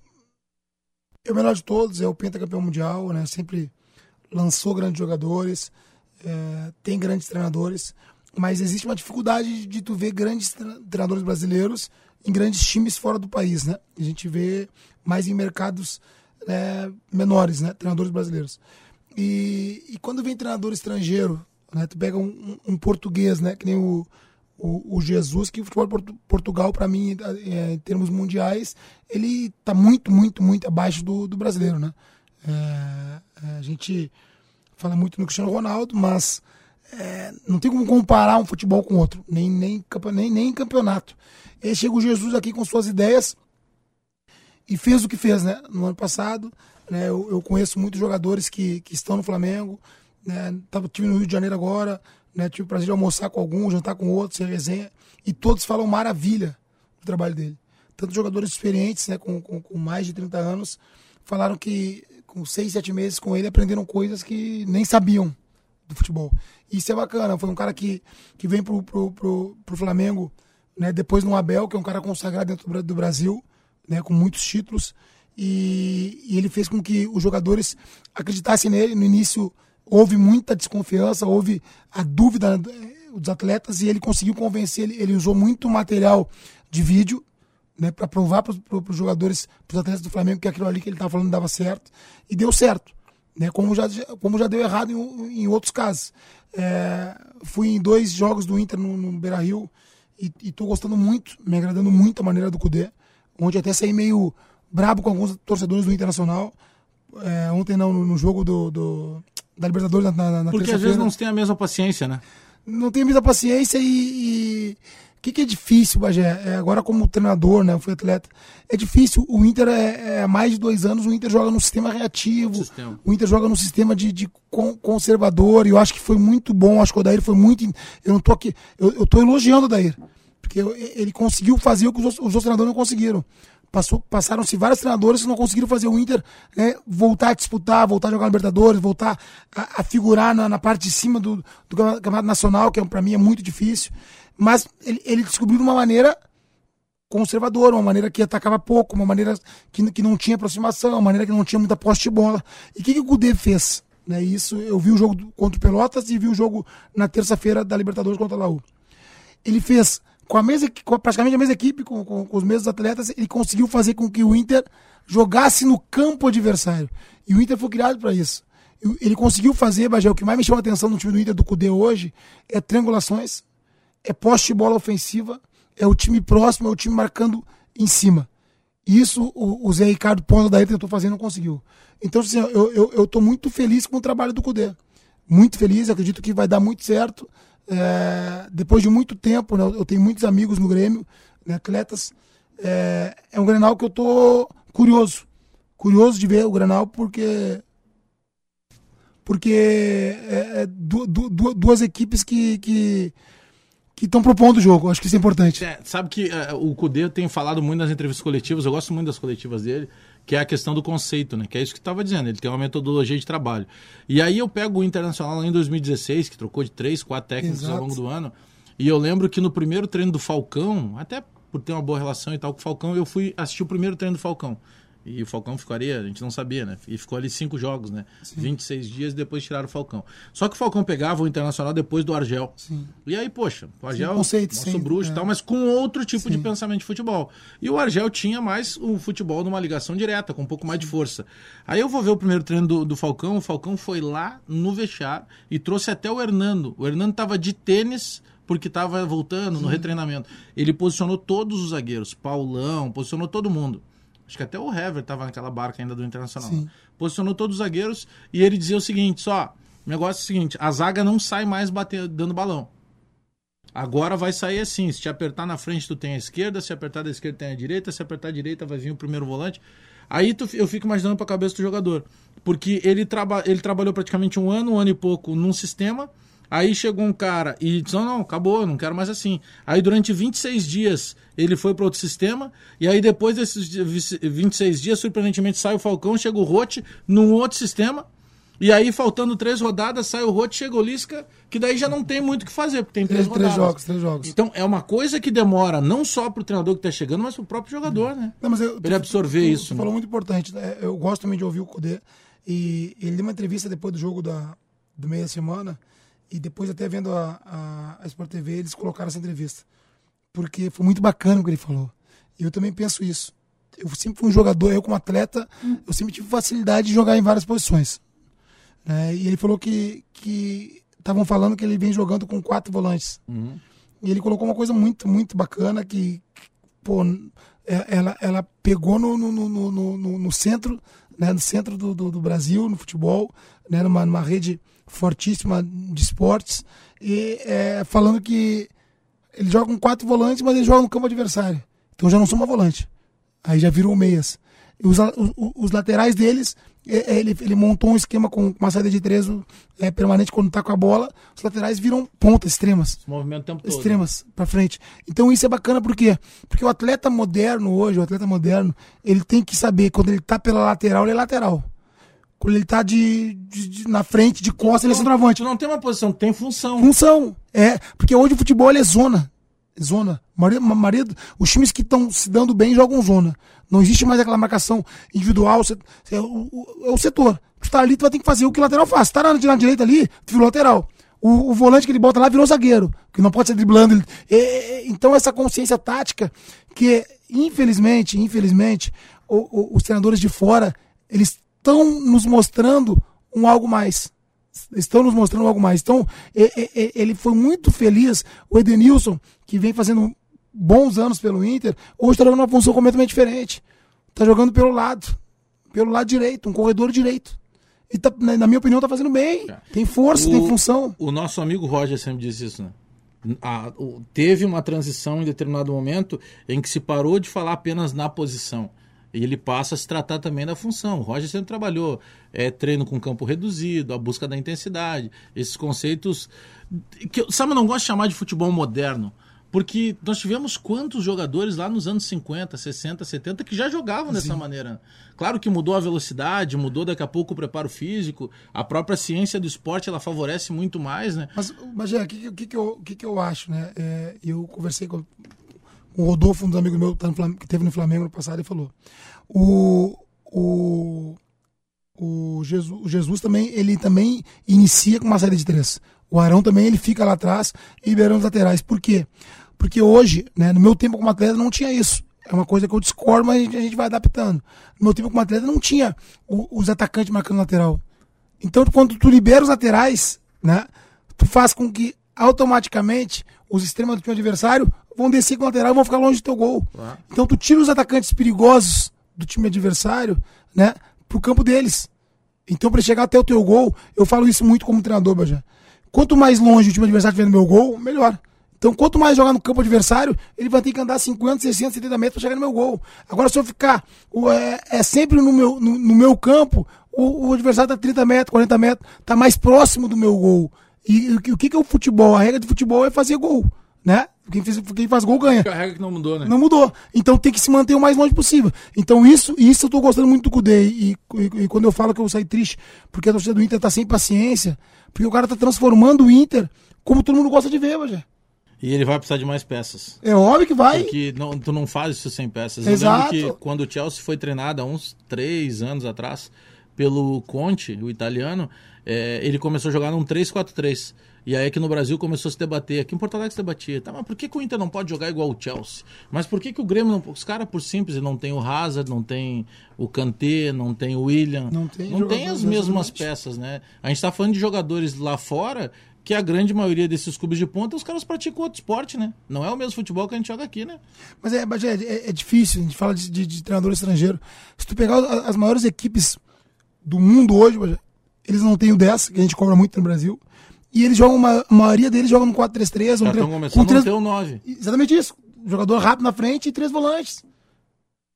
é o melhor de todos, é o pentacampeão mundial, né? Sempre lançou grandes jogadores, é, tem grandes treinadores, mas existe uma dificuldade de tu ver grandes tre- treinadores brasileiros em grandes times fora do país, né? A gente vê mais em mercados né, menores, né? Treinadores brasileiros. E, e quando vem treinador estrangeiro, né? Tu pega um- um português, né? Que nem o, o, o Jesus, que o futebol de Portu- Portugal, para mim, é, em termos mundiais, ele tá muito, muito, muito abaixo do, do brasileiro, né? É, é, a gente fala muito no Cristiano Ronaldo, mas é, não tem como comparar um futebol com outro, nem, nem, nem, nem em campeonato. E aí chega o Jesus aqui com suas ideias e fez o que fez, né? No ano passado, né? Eu, eu conheço muitos jogadores que, que estão no Flamengo, né? Tava, tive no Rio de Janeiro agora, né? Tive o prazer de almoçar com alguns, jantar com outros, ser resenha, e todos falam maravilha do trabalho dele. Tanto jogadores experientes, né? Com, com, com mais de 30 anos, falaram que com seis, sete meses com ele aprenderam coisas que nem sabiam do futebol. Isso é bacana. Foi um cara que, que vem pro, pro, pro, pro Flamengo, né? Depois no Abel, que é um cara consagrado dentro do Brasil, né? Com muitos títulos. E, e ele fez com que os jogadores acreditassem nele. No início houve muita desconfiança, houve a dúvida eh, dos atletas e ele conseguiu convencer. Ele, ele usou muito material de vídeo né, para provar para os jogadores, para os atletas do Flamengo que aquilo ali que ele estava falando dava certo e deu certo, né, como, já, como já deu errado em, em outros casos. É, fui em dois jogos do Inter no, no Beira Rio e estou gostando muito, me agradando muito a maneira do Cudê, onde até saí meio brabo com alguns torcedores do Internacional. É, ontem não, no, no jogo do, do, da Libertadores na, na Porque às vezes não tem a mesma paciência, né? Não tem a mesma paciência e, e que, que é difícil, Bagé? É, agora, como treinador, né? Eu fui atleta. É difícil. O Inter, é, é, há mais de dois anos, o Inter joga no sistema reativo. Sistema. O Inter joga no sistema de, de conservador. E eu acho que foi muito bom. Acho que o Dair foi muito. Eu não tô aqui. Eu, eu tô elogiando o Dair. Porque ele conseguiu fazer o que os, os outros treinadores não conseguiram. Passaram-se vários treinadores que não conseguiram fazer o Inter né, voltar a disputar, voltar a jogar Libertadores, voltar a, a figurar na, na, parte de cima do, do Campeonato Nacional, que é, para mim é muito difícil. Mas ele, ele descobriu de uma maneira conservadora, uma maneira que atacava pouco, uma maneira que, que não tinha aproximação, uma maneira que não tinha muita posse de bola. E o que, que o Gudê fez? Né, isso, eu vi o jogo contra o Pelotas e vi o jogo na terça-feira da Libertadores contra a Laú. Ele fez com a mesma, com praticamente a mesma equipe, com, com, com, os mesmos atletas, ele conseguiu fazer com que o Inter jogasse no campo adversário. E o Inter foi criado para isso. Ele conseguiu fazer, Bagé, o que mais me chama a atenção no time do Inter do Cudê hoje é triangulações, é poste de bola ofensiva, é o time próximo, é o time marcando em cima. Isso o, o Zé Ricardo Ponta daí tentou fazer e não conseguiu. Então, assim, eu, eu, eu muito feliz com o trabalho do Cudê. Muito feliz, acredito que vai dar muito certo. É, depois de muito tempo, né, eu tenho muitos amigos no Grêmio, né, atletas. É, é um Grenal que eu tô curioso. Curioso de ver o Grenal porque porque é, é du, du, duas equipes que, que que estão propondo o jogo. Acho que isso é importante. É, sabe que é, o Cudê tem falado muito nas entrevistas coletivas, eu gosto muito das coletivas dele, que é a questão do conceito, né? Que é isso que estava dizendo, ele tem uma metodologia de trabalho. E aí eu pego o Internacional lá em 2016, que trocou de três, quatro técnicos Exato. ao longo do ano, e eu lembro que no primeiro treino do Falcão, até por ter uma boa relação e tal com o Falcão, eu fui assistir o primeiro treino do Falcão. E o Falcão ficaria, a gente não sabia, né? E ficou ali cinco jogos, né? Sim. 26 dias e depois tiraram o Falcão. Só que o Falcão pegava o Internacional depois do Argel. Sim. E aí, poxa, o Argel, sim, conceito, nosso sim, bruxo e é. tal, mas com outro tipo de pensamento de futebol. E o Argel tinha mais o futebol numa ligação direta, com um pouco mais de força. Aí eu vou ver o primeiro treino do, do Falcão, o Falcão foi lá no vestiário e trouxe até o Hernando. O Hernando tava de tênis porque estava voltando no retreinamento. Ele posicionou todos os zagueiros, Paulão, posicionou todo mundo. Acho que até o Hever estava naquela barca ainda do Internacional. Sim. Posicionou todos os zagueiros e ele dizia o seguinte: só, o negócio é o seguinte, a zaga não sai mais bater, dando balão. Agora vai sair assim: se te apertar na frente, tu tem a esquerda, se apertar da esquerda, tem a direita, se apertar a direita, vai vir o primeiro volante. Aí tu, eu fico imaginando para a cabeça do jogador. Porque ele, traba, ele trabalhou praticamente um ano, um ano e pouco num sistema Aí chegou um cara e disse: não, não, acabou, não quero mais assim. Aí durante 26 dias ele foi para outro sistema, e aí depois desses 26 dias, surpreendentemente, sai o Falcão, chega o Rote num outro sistema. E aí, faltando três rodadas, sai o Rote, chega o Lisca, que daí já não tem muito o que fazer, porque tem três, três rodadas. Três jogos, três jogos. Então, é uma coisa que demora não só para o treinador que está chegando, mas para o próprio jogador, né? Não, mas eu, ele absorver tu, isso. Você né? falou muito importante. Né? Eu gosto também de ouvir o Cudê. E ele deu uma entrevista depois do jogo da, do meia semana e depois até vendo a, a, a Sport TV, eles colocaram essa entrevista. Porque foi muito bacana o que ele falou. E eu também penso isso. Eu sempre fui um jogador, eu como atleta, eu sempre tive facilidade de jogar em várias posições. Né? E ele falou que estavam falando que ele vem jogando com quatro volantes. Uhum. E ele colocou uma coisa muito, muito bacana que, que pô, é, ela, ela pegou no, no, no, no, no centro, né, no centro do, do, do, Brasil, no futebol, né, numa, numa rede fortíssima de esportes, e é, falando que ele joga com quatro volantes, mas ele joga no campo adversário. Então já não sou uma volante. Aí já virou meias. E os, os, os laterais deles, é, é, ele, ele montou um esquema com uma saída de três é, permanente quando tá com a bola. Os laterais viram pontas extremas. movimento o tempo todo. Extremas, para frente. Então isso é bacana por quê? Porque o atleta moderno hoje, o atleta moderno, ele tem que saber quando ele tá pela lateral, ele é lateral. Quando ele tá de, de, de na frente, de costas, ele é centroavante. não tem uma posição, tem função. Função. É, porque hoje o futebol é zona. Zona. Marido, os times que estão se dando bem jogam zona. Não existe mais aquela marcação individual. É o, é o setor. Tu tá ali, tu vai ter que fazer o que o lateral faz. Tá na, na direita ali, tu vira o lateral. O, o volante que ele bota lá virou zagueiro, que não pode ser driblando. é, é, então, essa consciência tática que, infelizmente, infelizmente, o- o- os treinadores de fora, eles estão nos mostrando um algo mais. Estão nos mostrando algo mais. Então, ele foi muito feliz. O Edenilson, que vem fazendo bons anos pelo Inter, hoje está jogando uma função completamente diferente. Está jogando pelo lado, pelo lado direito, um corredor direito. E tá- na minha opinião, tá fazendo bem. Tem força, tem função. O nosso amigo Roger sempre diz isso, né? A- o- teve uma transição em determinado momento em que se parou de falar apenas na posição. E ele passa a se tratar também da função. O Roger sempre trabalhou é, treino com campo reduzido, a busca da intensidade, esses conceitos que eu, sabe, eu não gosto de chamar de futebol moderno, porque nós tivemos quantos jogadores lá nos anos 50, 60, 70 que já jogavam dessa maneira. Claro que mudou a velocidade, mudou daqui a pouco o preparo físico, a própria ciência do esporte ela favorece muito mais, né? Mas, Bagé, o que, que, que, eu, o que, que eu acho, né? É, eu conversei com o Rodolfo, um dos amigos meus que, tá que teve no Flamengo no passado, e falou: o, o, o, Jesus, o Jesus também, ele também inicia com uma série de três. O Arão também, ele fica lá atrás e liberando os laterais. Por quê? Porque hoje, né, no meu tempo como atleta, não tinha isso. É uma coisa que eu discordo, mas a gente, a gente vai adaptando. No meu tempo como atleta, não tinha o- os atacantes marcando lateral. Então, quando tu libera os laterais, né, tu faz com que automaticamente os extremos do time adversário vão descer com o lateral e vão ficar longe do teu gol. Então, tu tira os atacantes perigosos do time adversário, né, pro campo deles. Então, para chegar até o teu gol, eu falo isso muito como treinador, Bajé. Quanto mais longe o time adversário estiver no meu gol, melhor. Então, quanto mais jogar no campo adversário, ele vai ter que andar 50, 60, 70 metros para chegar no meu gol. Agora, se eu ficar é, é sempre no meu, no, no meu campo, o, o adversário está 30 metros, 40 metros, está mais próximo do meu gol. E, o que- o que, que é o futebol? A regra de futebol é fazer gol, né? Quem, fez, quem faz gol ganha. A regra que não mudou, né? Não mudou. Então tem que se manter o mais longe possível. Então isso, isso eu tô gostando muito do Cudê. E, e- e quando eu falo que eu saí triste, porque a torcida do Inter tá sem paciência, porque o cara tá transformando o Inter como todo mundo gosta de ver, Bagé. E ele vai precisar de mais peças. É óbvio que vai. Porque não, tu não faz isso sem peças. Eu Exato. lembro que quando o Chelsea foi treinado há uns três anos atrás pelo Conte, o italiano, é, ele começou a jogar num 3-4-3. E aí aqui no Brasil começou a se debater. Aqui em Porto Alegre se debatia. Tá, mas por que, que o Inter não pode jogar igual o Chelsea? Mas por que, que o Grêmio não. Os caras, por simples, não tem o Hazard, não tem o Kanté, não tem o William. Não tem não tem as mesmas peças, né? A gente tá falando de jogadores lá fora que a grande maioria desses clubes de ponta, os caras praticam outro esporte, né? Não é o mesmo futebol que a gente joga aqui, né? Mas é, Bagé, é, é difícil, a gente fala de, de- de treinador estrangeiro. Se tu pegar as maiores equipes do mundo hoje, eles não têm o 10, que a gente cobra muito no Brasil. E eles jogam, uma, a maioria deles jogam no 4-3-3. Já estão começando com três- a ter o 9. Exatamente isso. Jogador rápido na frente e três volantes.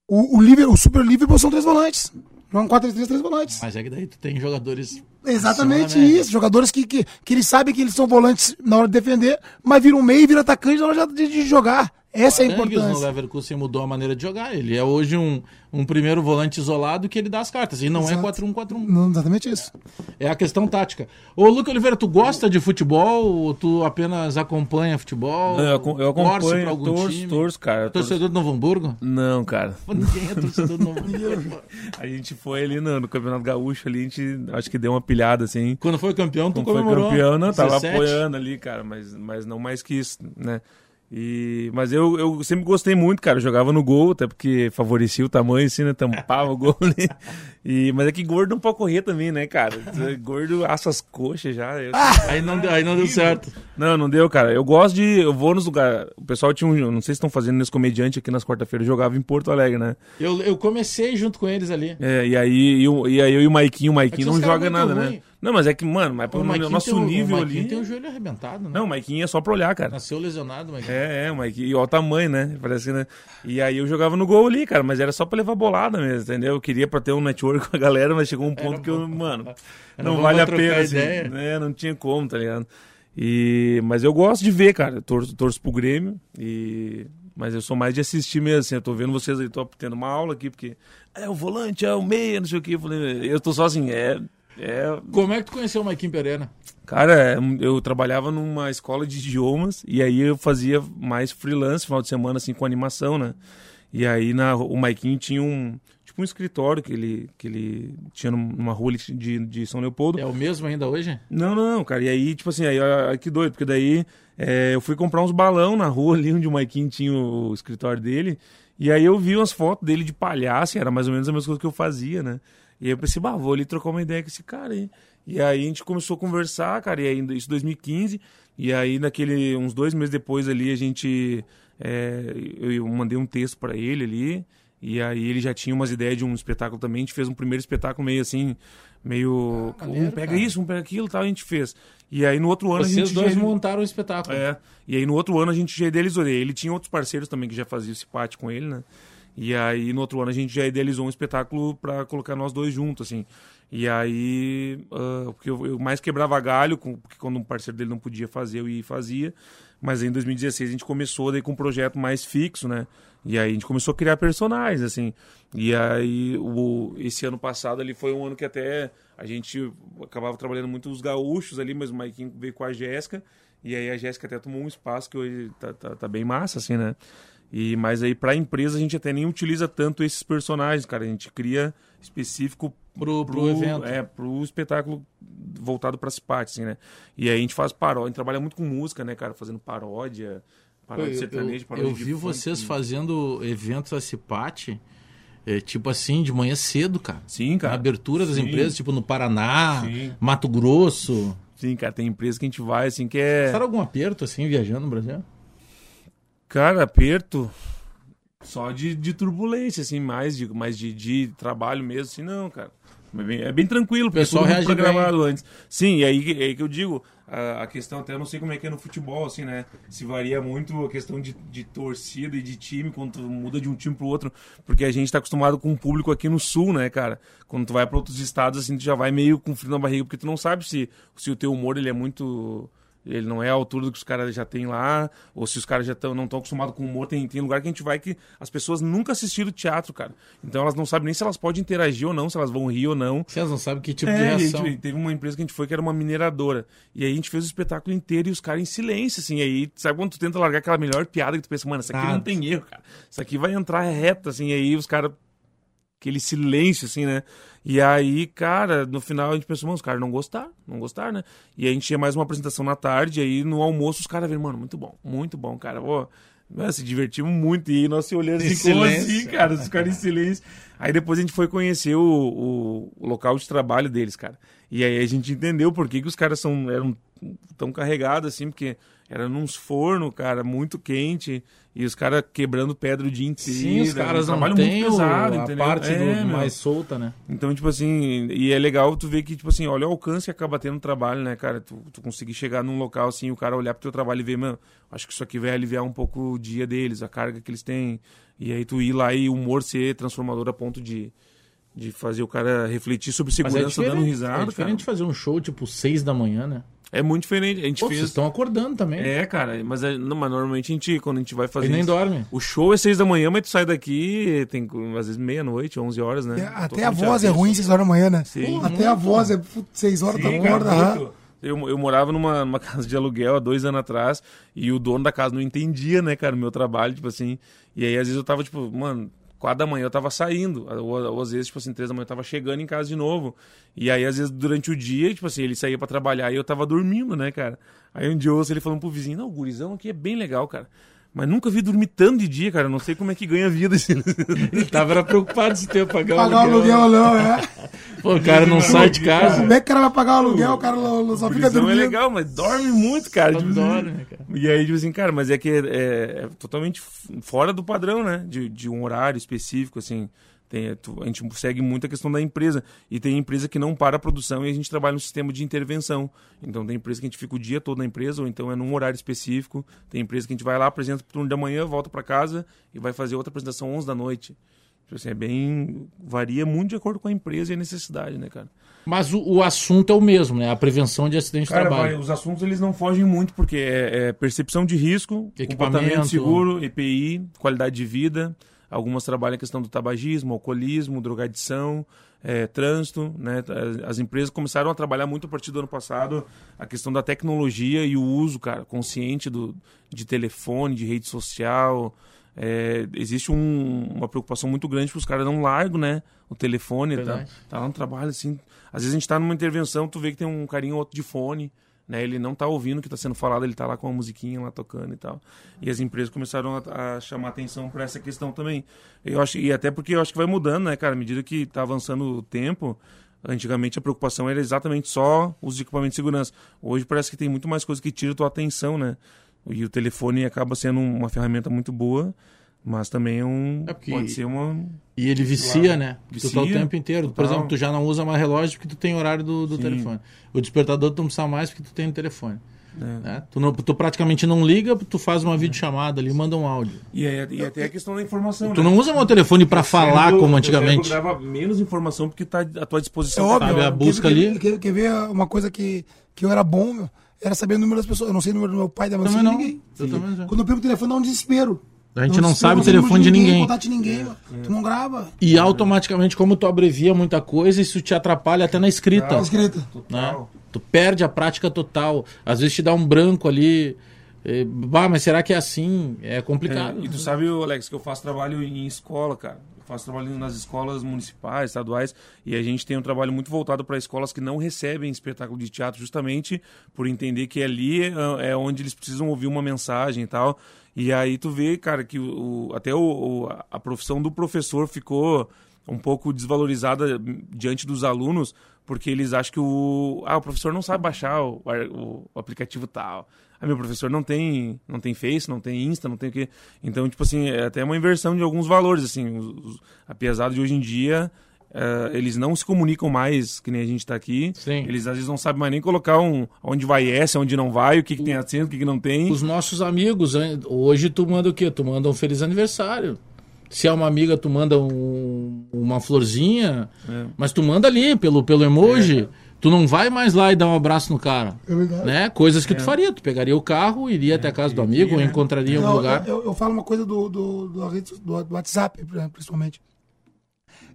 O, o, Liverpool, o Super Liverpool são três volantes. Jogam 4-3-3, três volantes. Mas é que daí tu tem jogadores. Exatamente isso. Jogadores que, que, que eles sabem que eles são volantes na hora de defender, mas viram meio e viram atacante na hora de, de jogar. Essa é a no importância. Leverkusen mudou a maneira de jogar. Ele é hoje um, um primeiro volante isolado que ele dá as cartas. E não Exato. é 4-1-4-1. Não, exatamente isso. É a questão tática. Ô, Luca Oliveira, tu gosta de futebol ou tu apenas acompanha futebol? Eu, acom- eu Torce acompanho, pra algum torço, time? torço, cara. torço- Torcedor do Novo Hamburgo? Não, cara. Pô, Ninguém é torcedor do Novo Hamburgo. A gente foi ali no, no Campeonato Gaúcho ali, a gente acho que deu uma pilhada assim. Quando foi campeão, tu Não foi comemorou. campeão, não, tava 17. apoiando ali, cara, mas, mas não mais que isso, né? E, mas eu, eu sempre gostei muito, cara. Eu jogava no gol, até porque favorecia o tamanho, assim, né? Tampava o gol ali. E, mas é que gordo não pode correr também, né, cara? Gordo assa as coxas já. eu- Aí não, deu- aí não deu certo. Não, não deu, cara. Eu gosto de. Eu vou nos lugares. O pessoal tinha um. eu Não sei se estão fazendo nesse comediante aqui nas quarta-feiras. Eu jogava em Porto Alegre, né? Eu, eu comecei junto com eles ali. É, e aí, e, o- e aí eu e o Maiquinho, o Maiquinho É não joga nada, ruim. né? Não, mas é que, mano, mas O pro nosso tem o- nível o ali. tem o joelho arrebentado, né? Não, o Maiquinho é só pra olhar, cara. Nasceu lesionado, Maiquinho. É, é, Mike. E olha o tamanho, né? Parece que, né? E aí eu jogava no gol ali, cara, mas era só pra levar bolada mesmo, entendeu? Eu queria pra ter um network com a galera, mas chegou um ponto que eu, mano, Era não vale a pena, assim, ideia. né? Não tinha como, tá ligado? E, mas eu gosto de ver, cara. Eu torço, torço pro Grêmio e... Mas eu sou mais de assistir mesmo, assim. Eu tô vendo vocês aí, tô tendo uma aula aqui, porque é o volante, é o meia, não sei o que. Eu falei, eu tô só assim, é... É, Como é que tu conheceu o Maiquinho Pereira? Cara, eu trabalhava numa escola de idiomas e aí eu fazia mais freelance final de semana, assim, com animação, né? E aí na, o Maiquinho tinha um, tipo um escritório que ele, que ele tinha numa rua de, de São Leopoldo. É o mesmo ainda hoje? Não, não, cara. E aí, tipo assim, aí, aí que doido, porque daí é, eu fui comprar uns balão na rua ali onde o Maikinho tinha o escritório dele. E aí eu vi umas fotos dele de palhaço, era mais ou menos a mesma coisa que eu fazia, né? E aí eu pensei, bah, vou ali trocar uma ideia com esse cara aí. E aí a gente começou a conversar, cara, e aí isso 2015. E aí, naquele, uns dois meses depois ali, a gente. É, eu mandei um texto para ele ali. E aí ele já tinha umas ideias de um espetáculo também. A gente fez um primeiro espetáculo meio assim, meio. Ah, um pega cara. isso, um pega aquilo tal, a gente fez. E aí no outro ano Vocês a gente. dois já... montaram o espetáculo. É. E aí no outro ano a gente já idealizou. Ele tinha outros parceiros também que já faziam esse pate com ele, né? E aí no outro ano a gente já idealizou um espetáculo para colocar nós dois juntos, assim. E aí, uh, porque eu, eu, mais quebrava galho, com, porque quando um parceiro dele não podia fazer, eu ia e fazia. Mas aí, em 2016 a gente começou daí com um projeto mais fixo, né? E aí a gente começou a criar personagens, assim. E aí, o, esse ano passado ali foi um ano que até a gente acabava trabalhando muito os gaúchos ali, mas o Maikinho veio com a Jéssica. E aí a Jéssica até tomou um espaço que hoje tá, tá, tá bem massa, assim, né? E, mas aí para a empresa a gente até nem utiliza tanto esses personagens, cara. A gente cria específico pro, pro, pro evento. É, pro espetáculo voltado para as partes, assim, né? E aí a gente faz paródia, a gente trabalha muito com música, né, cara? Fazendo paródia, paródia eu, sertaneja, paródia Eu, eu vi vocês fazendo eventos a Cipate, é, tipo assim, de manhã cedo, cara. Sim, cara. Na abertura das Sim. empresas, tipo no Paraná, Sim. Mato Grosso. Sim, cara, tem empresa que a gente vai, assim, que é... Será algum aperto, assim, viajando no Brasil? Cara, aperto só de, de turbulência, assim, mais de, mais de, de trabalho mesmo, assim, não, cara. É bem, é bem tranquilo, porque pessoal reage programado antes. Sim, e aí, é aí que eu digo, a, a, questão até eu não sei como é que é no futebol, assim, né? Se varia muito a questão de, de torcida e de time quando tu muda de um time pro outro, porque a gente tá acostumado com o público aqui no sul, né, cara? Quando tu vai para outros estados, assim, tu já vai meio com frio na barriga, porque tu não sabe se, se o teu humor ele é muito ele não é a altura do que os caras já têm lá, ou se os caras já tão, não estão acostumados com humor. Tem, tem lugar que a gente vai que as pessoas nunca assistiram teatro, cara. Então elas não sabem nem se elas podem interagir ou não, se elas vão rir ou não. Você não sabe que tipo é, de reação. Gente, teve uma empresa que a gente foi que era uma mineradora. E aí a gente fez o espetáculo inteiro e os caras em silêncio, assim. Aí, sabe quando tu tenta largar aquela melhor piada que tu pensa, mano, isso aqui Nada. não tem erro, cara. Isso aqui vai entrar reto, assim. aí os caras aquele silêncio, assim, né? E aí, cara, no final a gente pensou, mano, os caras não gostaram, não gostaram, né? E a gente tinha mais uma apresentação na tarde, e aí no almoço os caras viram, mano, muito bom, muito bom, cara. Pô, nós se divertimos muito, e nós se olhando assim, como assim, cara? Os caras em silêncio. Aí depois a gente foi conhecer o, o, o, local de trabalho deles, cara. E aí a gente entendeu por que, que os caras são, eram tão carregados, assim, porque era nos forno, cara, muito quente. E os caras quebrando pedra o dia inteiro. Sim, os caras não têm pesado, a entendeu? parte é, mais solta, né? Então, tipo assim, e é legal tu ver que, tipo assim, olha o alcance que acaba tendo o trabalho, né, cara? Tu, tu conseguir chegar num local assim, o cara olhar pro teu trabalho e ver, mano, acho que isso aqui vai aliviar um pouco o dia deles, a carga que eles têm. E aí tu ir lá e o humor ser transformador a ponto de, de fazer o cara refletir sobre é segurança é dando risada. É diferente cara. fazer um show tipo seis da manhã, né? É muito diferente. A gente Pô, fez. Vocês estão acordando também. É, cara, mas, é, não, mas normalmente a gente, quando a gente vai fazer. E nem isso, dorme. O show é seis da manhã, mas tu sai daqui, tem às vezes meia-noite, onze horas, né? É, até a voz é ruim seis horas da manhã, né? Sim. Até a voz é seis horas da acorda. Eu, eu morava numa, numa casa de aluguel há dois anos atrás e o dono da casa não entendia, né, cara, o meu trabalho, tipo assim. E aí às vezes eu tava, tipo, mano, quatro da manhã eu tava saindo, ou, ou, às vezes, tipo assim, três da manhã eu tava chegando em casa de novo. E aí, às vezes, durante o dia, tipo assim, ele saía para trabalhar e eu tava dormindo, né, cara? Aí um dia eu ouço ele falando pro vizinho, não, o gurizão aqui é bem legal, cara. Mas nunca vi dormir tanto de dia, cara. Não sei como é que ganha vida. Assim. Ele tava preocupado se ter pagar, pagar o aluguel. ou não, é. Pô, o cara não sai de casa. Como é que o cara vai pagar o aluguel? O cara só o fica é dormindo. é legal, mas dorme muito, cara. Tipo, dorme, assim. cara. E aí, tipo assim, cara, mas é que é, é, é totalmente fora do padrão, né? De, de um horário específico, assim. Tem, a gente segue muito a questão da empresa. E tem empresa que não para a produção e a gente trabalha no sistema de intervenção. Então tem empresa que a gente fica o dia todo na empresa, ou então é num horário específico. Tem empresa que a gente vai lá, apresenta o turno da manhã, volta para casa e vai fazer outra apresentação 11 da noite. Tipo assim, é bem. varia muito de acordo com a empresa e a necessidade, né, cara? Mas o, o assunto é o mesmo, né? A prevenção de acidente de trabalho. Vai, os assuntos eles não fogem muito, porque é, é percepção de risco, equipamento seguro, EPI, qualidade de vida. Algumas trabalham a questão do tabagismo, alcoolismo, drogadição, é, trânsito. Né? As empresas começaram a trabalhar muito a partir do ano passado a questão da tecnologia e o uso cara, consciente do, de telefone, de rede social. é, existe um- uma preocupação muito grande para os caras não largam, né? O telefone, tá, Verdade. tá lá no trabalho, assim. Às vezes a gente tá numa intervenção, tu vê que tem um carinho ou outro de fone, né? Ele não tá ouvindo o que tá sendo falado, ele tá lá com uma musiquinha lá tocando e tal. E as empresas começaram a, a chamar atenção para essa questão também. Eu acho, e até porque eu acho que vai mudando, né, cara? À medida que tá avançando o tempo, antigamente a preocupação era exatamente só os equipamentos de segurança. Hoje parece que tem muito mais coisa que tira tua atenção, né? E o telefone acaba sendo uma ferramenta muito boa, mas também é um É porque- pode ser uma E ele vicia, né? Tu tá o Vicia, tempo inteiro. Por total. exemplo, tu já não usa mais relógio porque tu tem horário do, do telefone. O despertador tu não precisa mais porque tu tem no telefone. É. né? Tu, não- tu praticamente não liga, tu faz uma videochamada ali, manda um áudio. e, é, e até a questão da informação, Tu né? não usa mais o telefone pra falar como antigamente. cérebro grava menos informação porque tá à tua É disposição. óbvio. Sabe, a quer- busca quer, ali. Quer, quer ver uma coisa que, que eu era bom, meu? Era saber o número das pessoas. Eu não sei o número do meu pai, da minha mãe, não. ninguém. Eu também não. Quando eu pego o telefone, dá um desespero. A gente não desespero, sabe o telefone de ninguém. contato de ninguém, mano. Tu não grava. E automaticamente, como tu abrevia muita coisa, isso te atrapalha até na escrita. Tá escrita. né? Tu perde a prática total. Às vezes te dá um branco ali. Bah, mas será que é assim? É complicado. É, e tu sabe, Alex, que eu faço trabalho em escola, cara. Eu faço trabalho nas escolas municipais, estaduais, e a gente tem um trabalho muito voltado para escolas que não recebem espetáculo de teatro, justamente por entender que ali é, é onde eles precisam ouvir uma mensagem e tal. E aí tu vê, cara, que o, até o, a profissão do professor ficou um pouco desvalorizada diante dos alunos, porque eles acham que o, ah, o professor não sabe baixar o, o- o aplicativo tal. Ah, meu professor não tem, não tem Face, não tem Insta, não tem o quê. Então, tipo assim, é até uma inversão de alguns valores, assim. Os, os, apesar de hoje em dia, eh, eles não se comunicam mais, que nem a gente tá aqui. Sim. Eles às vezes não sabem mais nem colocar um, onde vai S, onde não vai, o que, que tem acento, o que, que não tem. Os nossos amigos, hein? hoje tu manda o quê? Tu manda um feliz aniversário. Se é uma amiga, tu manda um- uma florzinha, É. mas tu manda ali pelo, pelo emoji. Tu não vai mais lá e dar um abraço no cara. É verdade. Né? Coisas que tu faria. Tu pegaria o carro, iria até a casa do amigo, ou né? encontraria em algum Não, lugar. Eu, eu falo uma coisa do, do, do- do WhatsApp, principalmente.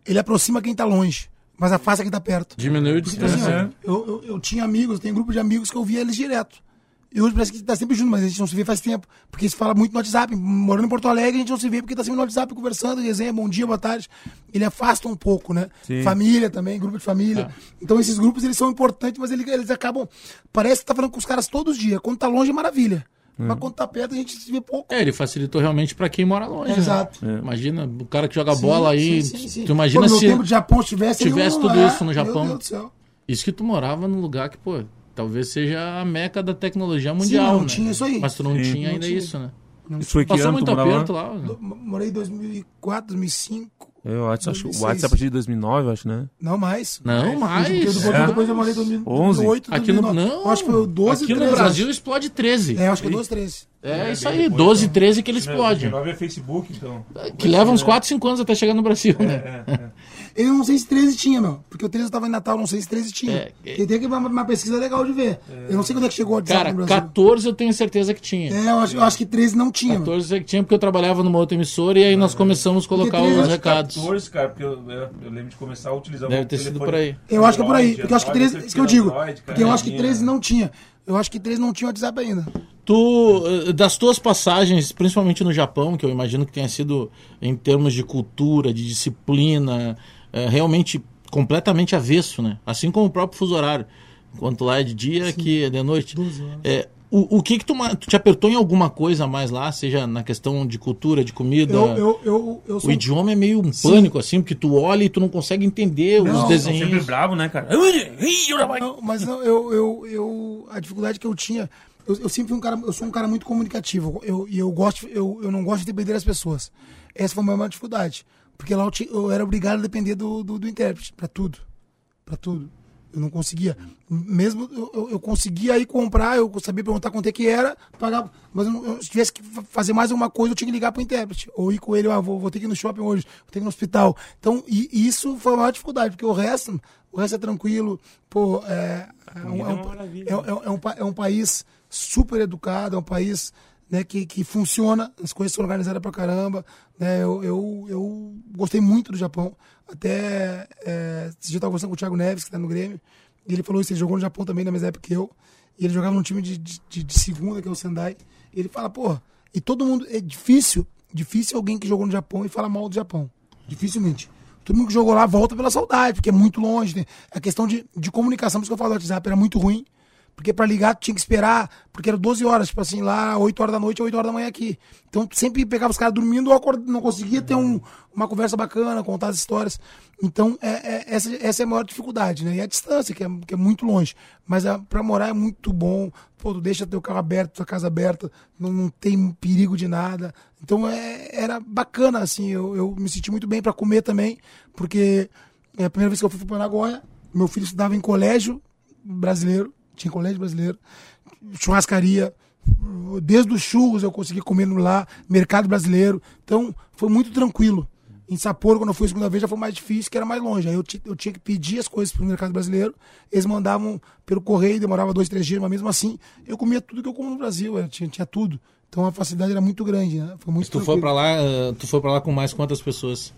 Ele aproxima quem tá longe, mas afasta quem tá perto. Diminuiu a Porque, tipo assim, distância. ó, eu, eu, eu tinha amigos, eu tenho um grupo de amigos que eu via eles direto. E hoje parece que tá sempre junto, mas a gente não se vê faz tempo. Porque se fala muito no WhatsApp. Morando em Porto Alegre, a gente não se vê porque tá sempre no WhatsApp conversando, resenha, bom dia, boa tarde. Ele afasta um pouco, né? Sim. Família também, grupo de família. É. Então esses grupos, eles são importantes, mas eles, eles acabam... Parece que tá falando com os caras todos os dias. Quando tá longe é maravilha. Mas quando tá perto, a gente se vê pouco. É, ele facilitou realmente pra quem mora longe. né? Exato. Imagina o cara que joga bola aí. Sim, sim, sim. Tu imagina Pô, no se. tempo de Japão, se tivesse... tivesse tudo é, isso no Japão. Meu Deus do céu. Isso que tu morava num lugar que, pô, talvez seja a meca da tecnologia mundial. não né? tinha isso aí. Mas tu não Sim. tinha Não ainda tinha. isso, né? Isso foi que Passou ano muito morava lá? aperto lá. né? Morei em 2004, 2005. Eu acho, acho que o 2006. WhatsApp é a partir de 2009, eu acho, né? Não mais. Não, mais. Porque depois, É. depois eu morei em 2008, Aqui no, 2009. não, Eu Acho que foi o 12, aqui no 13, Brasil acho. explode 13. É, acho que é 12, 13. É, isso aí, 12, 13 que ele explode. 2009 é Facebook, então. Que leva uns 4, 5 anos até chegar no Brasil, né? Eu não sei se 13 tinha, meu. Porque o 13 eu tava em Natal, não sei se 13 tinha. É, é. Tem, que uma, uma pesquisa legal de ver. Eu não sei quando é que chegou o WhatsApp Cara, no Brasil. 14 eu tenho certeza que tinha. É, eu acho, eu acho que 13 não tinha, meu. 14 é que tinha porque eu trabalhava numa outra emissora e aí nós começamos a colocar os recados. 14, cara, porque eu, eu, eu lembro de começar a utilizar Deve o ter sido por aí. Eu acho que é por aí. Porque eu acho que Android, 13, isso que eu digo. Porque eu acho que carinha. 13 não tinha. Eu acho que 13 não tinha WhatsApp ainda. Tu, eh, das tuas passagens, principalmente no Japão, que eu imagino que tenha sido em termos de cultura, de disciplina, eh, realmente completamente avesso, né? Assim como o próprio fuso horário. Enquanto lá é de dia, aqui é de noite. 12 horas. É, o, o que que tu, tu te apertou em alguma coisa a mais lá, seja na questão de cultura, de comida? Eu, eu, eu, eu O sou. idioma é meio um pânico, assim, porque tu olha e tu não consegue entender Não, os são Sempre desenhos. bravo, né, cara? Não, mas não, eu, eu, eu, a dificuldade que eu tinha, eu, eu sempre fui um cara, eu sou um cara muito comunicativo, eu, e eu gosto, eu, eu não gosto de depender das pessoas. Essa foi a minha maior dificuldade, porque lá eu, era obrigado a depender do, do, do intérprete, pra tudo, pra tudo. Eu não conseguia, mesmo eu, eu, conseguia ir comprar, eu sabia perguntar quanto é que era, pagar, mas eu, eu- se tivesse que fa- fazer mais alguma coisa, eu tinha que ligar pro intérprete, ou ir com ele, ah, vou, vou ter que ir no shopping hoje, vou ter que ir no hospital. Então, e, isso foi a maior dificuldade, porque o resto, o resto é tranquilo, pô, é, é, um, é, é um, é, é- é um, é um país super educado, é um país né, que, que funciona, as coisas são organizadas pra caramba. Né, eu, eu, eu gostei muito do Japão. Até é, esse dia eu tava conversando com o Thiago Neves, que tá no Grêmio, e ele falou isso, ele jogou no Japão também na mesma época que eu. E ele jogava num time de, de, de- segunda, que é o Sendai. E ele fala, pô, e todo mundo. É difícil difícil alguém que jogou no Japão e fala mal do Japão. Dificilmente. Todo mundo que jogou lá volta pela saudade, porque é muito longe. Né? A questão de, de comunicação, por isso que eu falo do WhatsApp, era muito ruim. Porque para ligar tinha que esperar, porque era 12 horas, tipo assim, lá 8 horas da noite ou 8 horas da manhã aqui. Então sempre pegava os caras dormindo, não conseguia ter um, uma conversa bacana, contar as histórias. Então é, é, essa, essa é a maior dificuldade, né? E a distância, que é, que é muito longe. Mas é, para morar é muito bom. Pô, tu deixa teu carro aberto, tua casa aberta, não, não tem perigo de nada. Então é, era bacana, assim, eu, eu me senti muito bem para comer também, porque é a primeira vez que eu fui para Nagoya, meu filho estudava em colégio brasileiro, tinha colégio brasileiro, churrascaria, desde os churros eu consegui comer lá, mercado brasileiro. Então, foi muito tranquilo. Em Sapporo, quando eu fui a segunda vez, já foi mais difícil, que era mais longe. Aí eu, eu tinha que pedir as coisas para o mercado brasileiro. Eles mandavam pelo correio, demorava dois, três dias, mas mesmo assim, eu comia tudo que eu como no Brasil. Eu tinha, tinha tudo. Então a facilidade era muito grande, né? Foi muito tu foi para lá, tu foi para lá com mais quantas pessoas?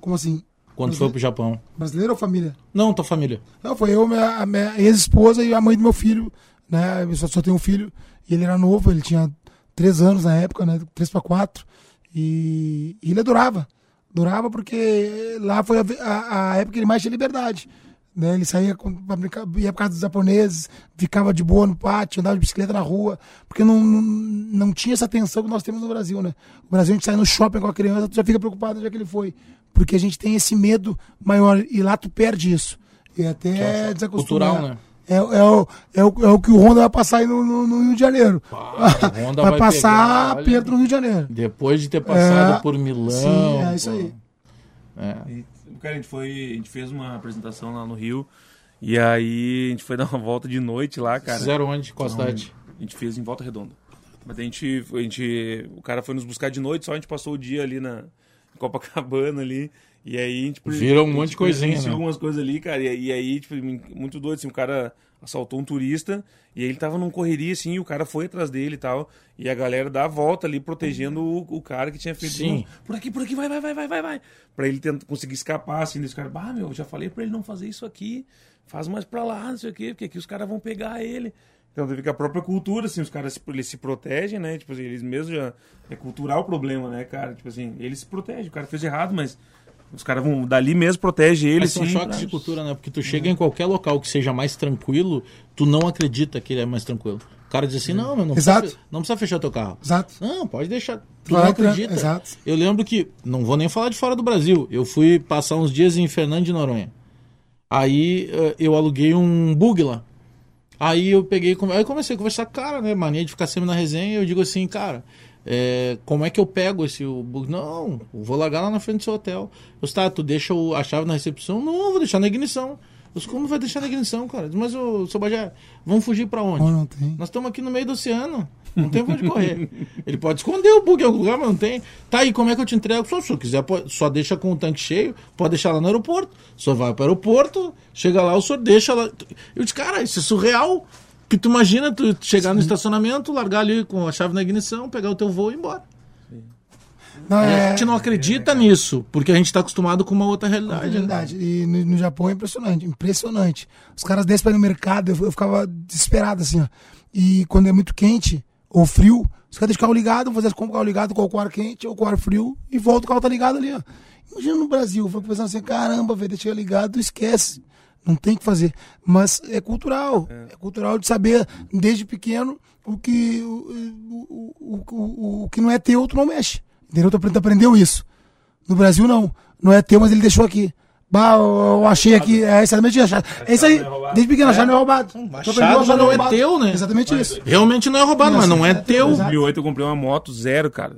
Como assim? Quando Brasile... foi pro Japão? Brasileiro ou família? Não, tua família. Não, foi eu, minha, minha ex-esposa e a mãe do meu filho, né? Eu só, só tenho um filho e ele era novo, ele tinha três anos na época, né? Três para quatro. E, e ele adorava. Adorava porque lá foi a, a, a época que ele mais tinha liberdade. Né? Ele saía para brincar, ia por casa dos japoneses, ficava de boa no pátio, andava de bicicleta na rua, porque não, não, não tinha essa tensão que nós temos no Brasil, né? O Brasil a gente sai no shopping com a criança, tu já fica preocupado onde é que ele foi, porque a gente tem esse medo maior e lá tu perde isso. E até é Cultural, né? É, é, o, é, o, é o que o Honda vai passar aí no, no, no Rio de Janeiro. vai, vai, passar pegar, perto no Rio de Janeiro. Depois de ter passado é, por Milão. Sim, é isso aí. É. E, cara, a gente, foi, a gente fez uma apresentação lá no Rio. E aí a gente foi dar uma volta de noite lá, cara. Fizeram onde? Qual então, cidade? A gente fez em Volta Redonda. Mas a gente, a gente. O cara foi nos buscar de noite, só a gente passou o dia ali na Copacabana ali. E aí gente. Viram um monte de coisinha, né? algumas coisas ali, cara. E, e, aí, tipo, muito doido, assim, o cara assaltou um turista e ele tava num correria, assim, e o cara foi atrás dele e tal. E a galera dá a volta ali, protegendo o, o cara que tinha feito. Sim. Por aqui, por aqui, vai, vai, vai, vai, vai, vai. Pra ele tentar, conseguir escapar, assim, desse cara. Ah, meu, já falei pra ele não fazer isso aqui. Faz mais pra lá, não sei o quê, porque aqui os caras vão pegar ele. Então teve que a própria cultura, assim, os caras eles se protegem, né? Tipo assim, eles mesmos já. É cultural o problema, né, cara? Tipo assim, eles se protegem. O cara fez errado, mas os caras vão dali mesmo, protege eles. são choques de cultura, né? Porque tu chega em qualquer local que seja mais tranquilo, tu não acredita que ele é mais tranquilo. O cara diz assim, não, meu, não, Exato. Precisa, não precisa fechar teu carro. Exato. Não, pode deixar. Tu não acredita. Exato. Eu lembro que, não vou nem falar de fora do Brasil, eu fui passar uns dias em Fernando de Noronha. Aí eh, eu aluguei um bug lá. Aí eu peguei, aí comecei a conversar com o cara, né? Mania de ficar sempre na resenha. Eu digo assim, cara, é, como é que eu pego esse bug? Não, vou largar lá na frente do seu hotel. Eu tá, tu deixa a chave na recepção? Não, vou deixar na ignição. Eu como vai deixar na ignição, cara? Mas o seu Bajé, vamos fugir para onde? Oh, não tem. Nós estamos aqui no meio do oceano. Não tem pra onde correr. Ele pode esconder o bug em algum lugar, mas não tem. Tá aí, como é que eu te entrego? Só, se eu quiser, pode, só deixa com o tanque cheio, pode deixar lá no aeroporto. Só vai para o aeroporto, chega lá, o senhor deixa lá. Eu disse, cara, isso é surreal. Que tu imagina tu chegar Sim. no estacionamento, largar ali com a chave na ignição, pegar o teu voo e ir embora. Não, é, a gente não acredita é, nisso, porque a gente está acostumado com uma outra realidade. Outra realidade. Né? E no, no, Japão é impressionante, impressionante. Os caras descem para ir no mercado, eu, eu, ficava desesperado assim, ó. E quando é muito quente ou frio, os caras deixam o carro ligado, fazer as compras com o carro ligado com o ar quente ou com o ar frio e volta o carro tá ligado ali, ó. Imagina no Brasil, fico pensando assim, caramba, velho, deixa ligado, esquece. Não tem que fazer. Mas é cultural. É, é cultural de saber, desde pequeno, o que, o, o, o, o, que não é teu, tu não mexe. Entendeu? Tu aprendeu isso. No Brasil, não. Não é teu, mas ele deixou aqui. Bah, eu achei aqui. É exatamente isso. É isso aí. Desde pequeno, achar não é roubado. Achado já não é teu, né? Exatamente isso. Realmente não é roubado, mas não é teu. Em 2008 eu comprei uma moto zero, cara.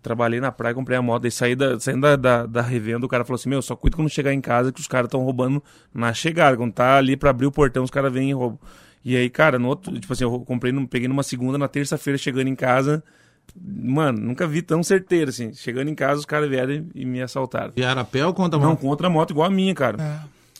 Trabalhei na praia, comprei a moto. Daí saí da, saindo da, da, da revenda, o cara falou assim: Meu, só cuida quando chegar em casa que os caras estão roubando na chegada. Quando tá ali pra abrir o portão, os caras vêm e roubam. E aí, cara, no outro, tipo assim, eu comprei, peguei numa segunda, na terça-feira, chegando em casa. Mano, nunca vi tão certeiro, assim. Chegando em casa, os caras vieram e me assaltaram. Vieram a pé ou contra a moto? Não, contra a moto, igual a minha, cara.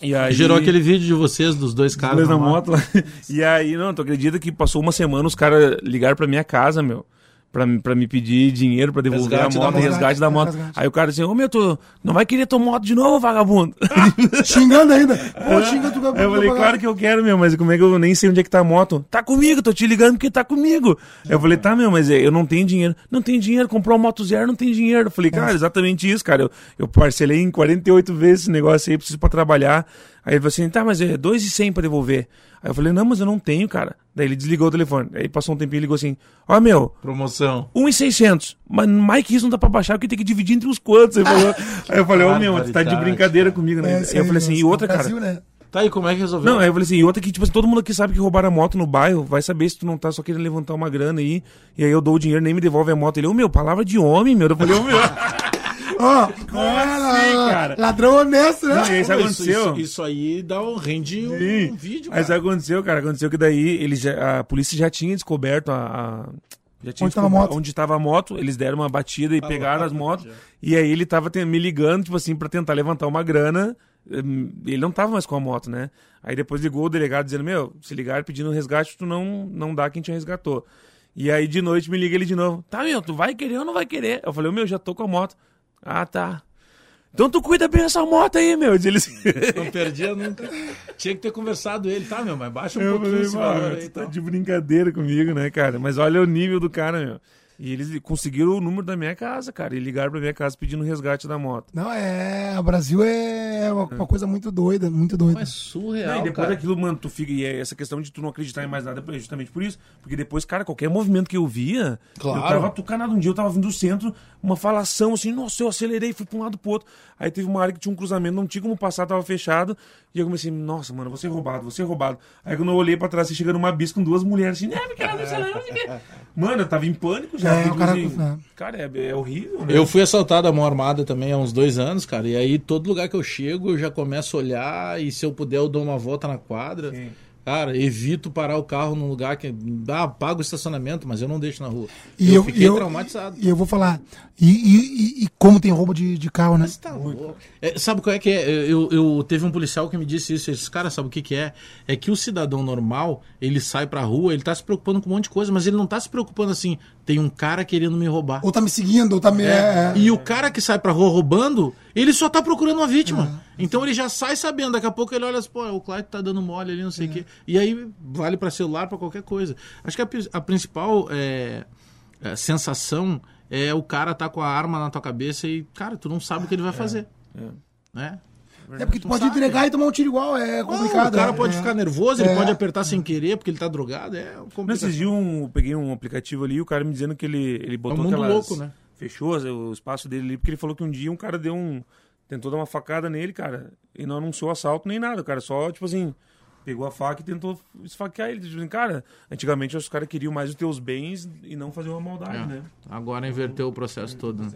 É. E aí... Gerou aquele vídeo de vocês, dos dois caras. Dois na moto. lá. E aí, não, tu acredita que passou uma semana, os caras ligaram pra minha casa, meu. Pra, pra me pedir dinheiro pra devolver Resgate a da moto, moto. resgate da moto. Resgate. Aí o cara assim, ô meu, tu não vai querer tua moto de novo, vagabundo? Xingando ainda. Pô, xinga tu Aí eu falei, claro que eu quero, meu, mas como é que eu nem sei onde é que tá a moto? Tá comigo, tô te ligando porque tá comigo. Aí eu falei, tá, meu, mas é, eu não tenho dinheiro. Não tem dinheiro, comprou uma moto zero, não tem dinheiro. Eu falei, cara, exatamente isso, cara. Eu, eu parcelei em 48 vezes esse negócio aí, preciso pra trabalhar. Aí ele falou assim, tá, mas é 2,100 pra devolver. Aí eu falei, não, mas eu não tenho, cara. Daí ele desligou o telefone. Aí passou um tempinho e ligou assim, ó, meu, Promoção. 1,600. Mas mais que isso não dá pra baixar, porque tem que dividir entre os quantos. Aí eu falei, ô, meu, tu tá de brincadeira comigo, né? É, aí eu falei assim, e outra, cara. Né? Tá aí, como é que resolveu? Não, aí eu falei assim, e outra que, tipo assim, todo mundo aqui sabe que roubaram a moto no bairro, vai saber se tu não tá só querendo levantar uma grana aí, e aí eu dou o dinheiro, nem me devolve a moto. Ele, ô meu, palavra de homem, meu. Eu falei, ô meu. Ó, Como assim, cara? Ladrão honesto, né? Não, isso, aconteceu? isso, isso aí dá um, rende um, Sim. vídeo, cara. que aconteceu, cara? Aconteceu que daí eles já- a polícia já tinha descoberto a. a- já tinha Onde tava a moto? Onde tava a moto, eles deram uma batida e pegaram as motos. E aí ele tava te- me ligando, tipo assim, pra tentar levantar uma grana. Hum, Ele não tava mais com a moto, né? Aí depois ligou o delegado dizendo: Meu, se ligar pedindo resgate, tu não, não dá quem te resgatou. E aí de noite me liga ele de novo: Tá, meu, tu vai querer ou não vai querer? Eu falei: Meu, já tô com a moto. Ah, tá. Então tu cuida bem dessa moto aí, meu. Diz ele. Não perdia nunca. Tinha que ter conversado ele, tá, meu? Mas baixa um Eu pouquinho falei, esse "Mano, valor aí. tu tá Então. de brincadeira comigo, né, cara? Mas olha o nível do cara, meu. E eles conseguiram o número da minha casa, cara. E ligaram pra minha casa pedindo o resgate da moto. Não, é. O Brasil é uma, uma coisa muito doida, muito doida. Mas surreal, Não, e depois cara. daquilo, mano, tu fica. E é essa questão de tu não acreditar em mais nada é justamente por isso. Porque depois, cara, qualquer movimento que eu via, Claro. eu tava tucanado. Um dia eu tava vindo do centro, uma falação assim, nossa, eu acelerei, fui pra um lado pro outro. Aí teve uma área que tinha um cruzamento, não tinha como passar, tava fechado. E eu comecei, nossa, mano, você roubado, você roubado. Aí quando eu olhei pra trás, você chega numa bis com duas mulheres assim, né, porque ela não sei lá, não sei o quê. Mano, eu tava em pânico já. É, cara- é. cara, é, é horrível, né? Eu fui assaltado à mão armada também há uns dois anos, cara. E aí, todo lugar que eu chego, eu já começo a olhar. E se eu puder, eu dou uma volta na quadra. Sim. Cara, evito parar o carro num lugar que. Ah, pago o estacionamento, mas eu não deixo na rua. E eu, eu, fiquei eu- traumatizado. E eu vou falar. E, e- e- como tem roubo de, de carro, né? Mas tá louco. É, sabe qual é que é? Eu, eu teve um policial que me disse isso. Ele disse, cara, sabe o que, que é? É que o cidadão normal, ele sai pra rua, ele tá se preocupando com um monte de coisa, mas ele não tá se preocupando assim, tem um cara querendo me roubar. Ou tá me seguindo, ou tá me. é, é. E o cara que sai pra rua roubando, ele só tá procurando uma vítima. Então ele já sai sabendo, daqui a pouco ele olha assim, pô, o Clyde tá dando mole ali, não sei o quê. E aí vale pra celular, pra qualquer coisa. Acho que a, a principal é, é, sensação é o cara tá com a arma na tua cabeça e, cara, tu não sabe o que ele vai fazer. Né? É porque tu pode sabe. entregar e tomar um tiro igual, é Não, complicado. o cara é, pode é. ficar nervoso, ele É. pode apertar sem querer porque ele tá drogado, é complicado. esses dias um- eu peguei um aplicativo ali e o cara me dizendo que ele, ele botou É um mundo aquelas... louco, né? Fechou o espaço dele ali, porque ele falou que um dia um cara deu um... Tentou dar uma facada nele, cara, e não anunciou assalto nem nada, o cara só, tipo assim, pegou a faca e tentou esfaquear ele. Tipo assim, cara, antigamente os caras queriam mais os teus bens e não fazer uma maldade, É. né? Agora inverteu o processo todo. Né?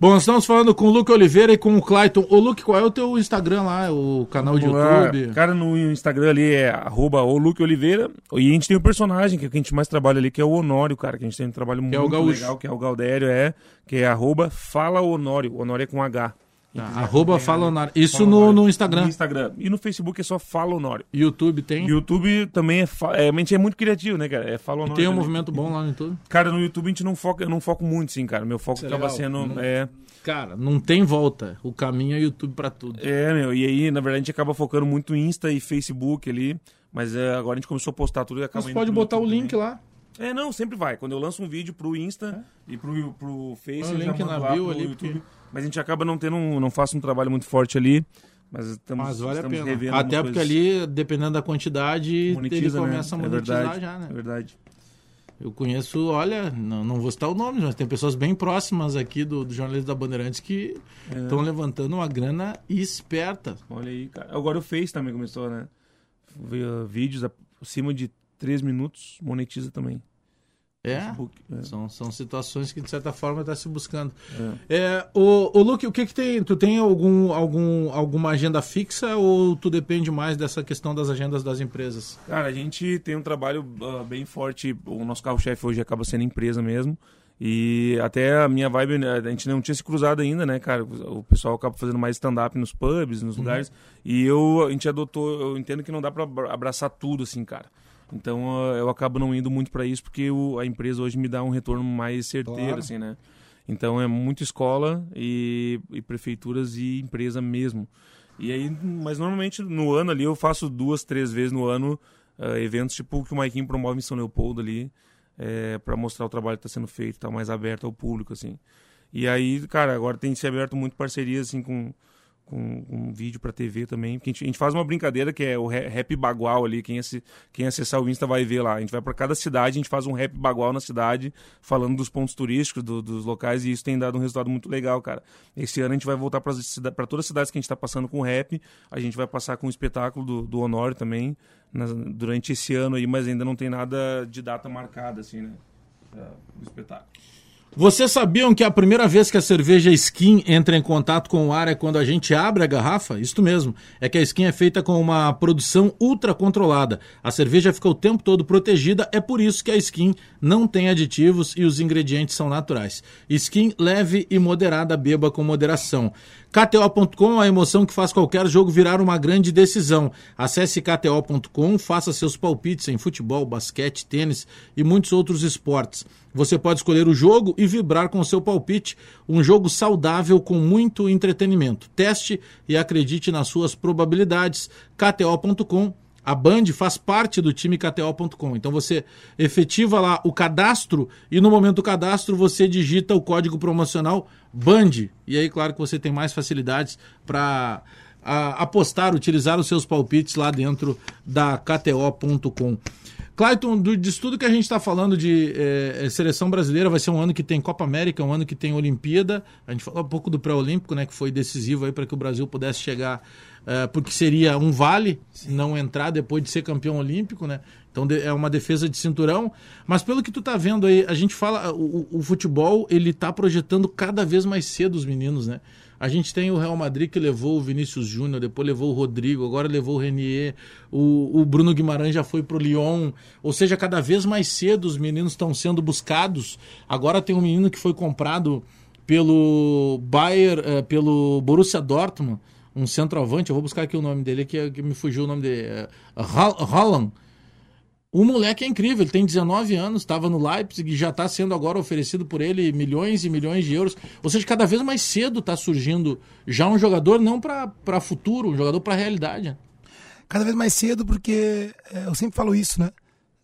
Bom, nós estamos falando com o Luke Oliveira e com o Clayton. Ô, Luke, qual é o teu Instagram lá? O canal de Ah, YouTube? Cara, no Instagram ali é arroba o Luke Oliveira. E a gente tem um personagem que, é o que a gente mais trabalha ali, que é o Honório, cara. Que a gente tem um trabalho muito é o gaúcho. legal, que é o Galdério, é. Que é arroba Fala Honório. Honório é com H. Tá, arroba Fala Honório. Isso Fala no, Honório. no Instagram. No Instagram. E no Facebook é só Fala Honório. YouTube tem. YouTube também é, é. A gente é muito criativo, né, cara? É Fala E Honório. tem um também. movimento bom lá no YouTube. Cara, no YouTube a gente não foca, eu não foco muito, sim, cara. Meu foco é acaba sendo. Não- É, Cara, não tem volta. O caminho é YouTube pra tudo. É, meu, e aí, na verdade, a gente acaba focando muito Insta e Facebook ali, mas é, agora a gente começou a postar tudo e acaba pode botar o link também. lá. É, não, sempre vai. Quando eu lanço um vídeo pro Insta e pro, pro Face, o link na lá bio pro ali, YouTube. porque- Mas a gente acaba não tendo, um, não faço um trabalho muito forte ali, mas estamos, Mas vale a estamos pena. revendo Até porque ali, dependendo da quantidade, ele monetiza, né? começa a É monetizar verdade, já, né? É verdade. Eu conheço, olha, não, não vou citar o nome, mas tem pessoas bem próximas aqui do, do jornalismo da Bandeirantes que É. estão levantando uma grana esperta. Olha aí, cara. Agora o Face também começou, né? Uh, Vídeos acima de 3 minutos, monetiza também. É, Facebook, é. são, são situações que de certa forma está se buscando. É, o, o Luke, o que que tem? Tu tem algum, algum, alguma agenda fixa ou tu depende mais dessa questão das agendas das empresas? Cara, a gente tem um trabalho ah, bem forte. O nosso carro-chefe hoje acaba sendo empresa mesmo. E até a minha vibe, né, a gente não tinha se cruzado ainda, né, cara? O pessoal acaba fazendo mais stand-up nos pubs, nos lugares. E eu, a gente adotou, eu entendo que não dá pra abra- abraçar tudo, assim, cara. Então uh, eu acabo não indo muito para isso porque o, a empresa hoje me dá um retorno mais certeiro, Claro. assim, né? Então é muito escola e, e prefeituras e empresa mesmo. E aí, mas normalmente no ano ali eu faço duas, três vezes no ano uh, eventos tipo o que o Maikinho promove em São Leopoldo ali, é, para mostrar o trabalho que está sendo feito, tá mais aberto ao público, assim. E aí, cara, agora tem se aberto muito parcerias assim com com, com vídeo para TV também, porque a gente, a gente faz uma brincadeira que é o ra- rap bagual ali, quem, assi- quem acessar o Insta vai ver lá. A gente vai para cada cidade, a gente faz um rap bagual na cidade, falando dos pontos turísticos, do- dos locais, e isso tem dado um resultado muito legal, cara. Esse ano a gente vai voltar para todas as cidades que a gente está passando com rap, a gente vai passar com o espetáculo do, do Honório também, nas- durante esse ano aí, mas ainda não tem nada de data marcada, assim, né? Do espetáculo. Vocês sabiam que a primeira vez que a cerveja Skin entra em contato com o ar é quando a gente abre a garrafa? Isto mesmo. É que a Skin é feita com uma produção ultra controlada. A cerveja fica o tempo todo protegida, é por isso que a Skin não tem aditivos e os ingredientes são naturais. Skin leve e moderada, beba com moderação. KTO.com, a emoção que faz qualquer jogo virar uma grande decisão. Acesse KTO.com, faça seus palpites em futebol, basquete, tênis e muitos outros esportes. Você pode escolher o jogo e vibrar com o seu palpite. Um jogo saudável com muito entretenimento. Teste e acredite nas suas probabilidades. KTO.com. A Band faz parte do time KTO.com. Então você efetiva lá o cadastro e no momento do cadastro você digita o código promocional BAND. E aí, claro que você tem mais facilidades para apostar, utilizar os seus palpites lá dentro da KTO.com. Clayton, do, disso tudo que a gente está falando de eh, seleção brasileira, vai ser um ano que tem Copa América, um ano que tem Olimpíada. A gente falou um pouco do pré-olímpico, né, que foi decisivo aí para que o Brasil pudesse chegar, eh, porque seria um vale não entrar depois de ser campeão olímpico, né? Então é uma defesa de cinturão. Mas pelo que tu tá vendo aí, a gente fala, o, o- o futebol ele tá projetando cada vez mais cedo os meninos, né? A gente tem o Real Madrid que levou o Vinícius Júnior, depois levou o Rodrigo, agora levou o Renier, o, o Bruno Guimarães já foi pro Lyon. Ou seja, cada vez mais cedo os meninos estão sendo buscados. Agora tem um menino que foi comprado pelo Bayer, eh, pelo Borussia Dortmund, um centroavante, eu vou buscar aqui o nome dele, que, que me fugiu o nome dele, é. O moleque é incrível, ele tem 19 anos, estava no Leipzig e já está sendo agora oferecido por ele milhões e milhões de euros. Ou seja, cada vez mais cedo está surgindo já um jogador não para futuro, um jogador para realidade. cada vez mais cedo, porque é, eu sempre falo isso, né?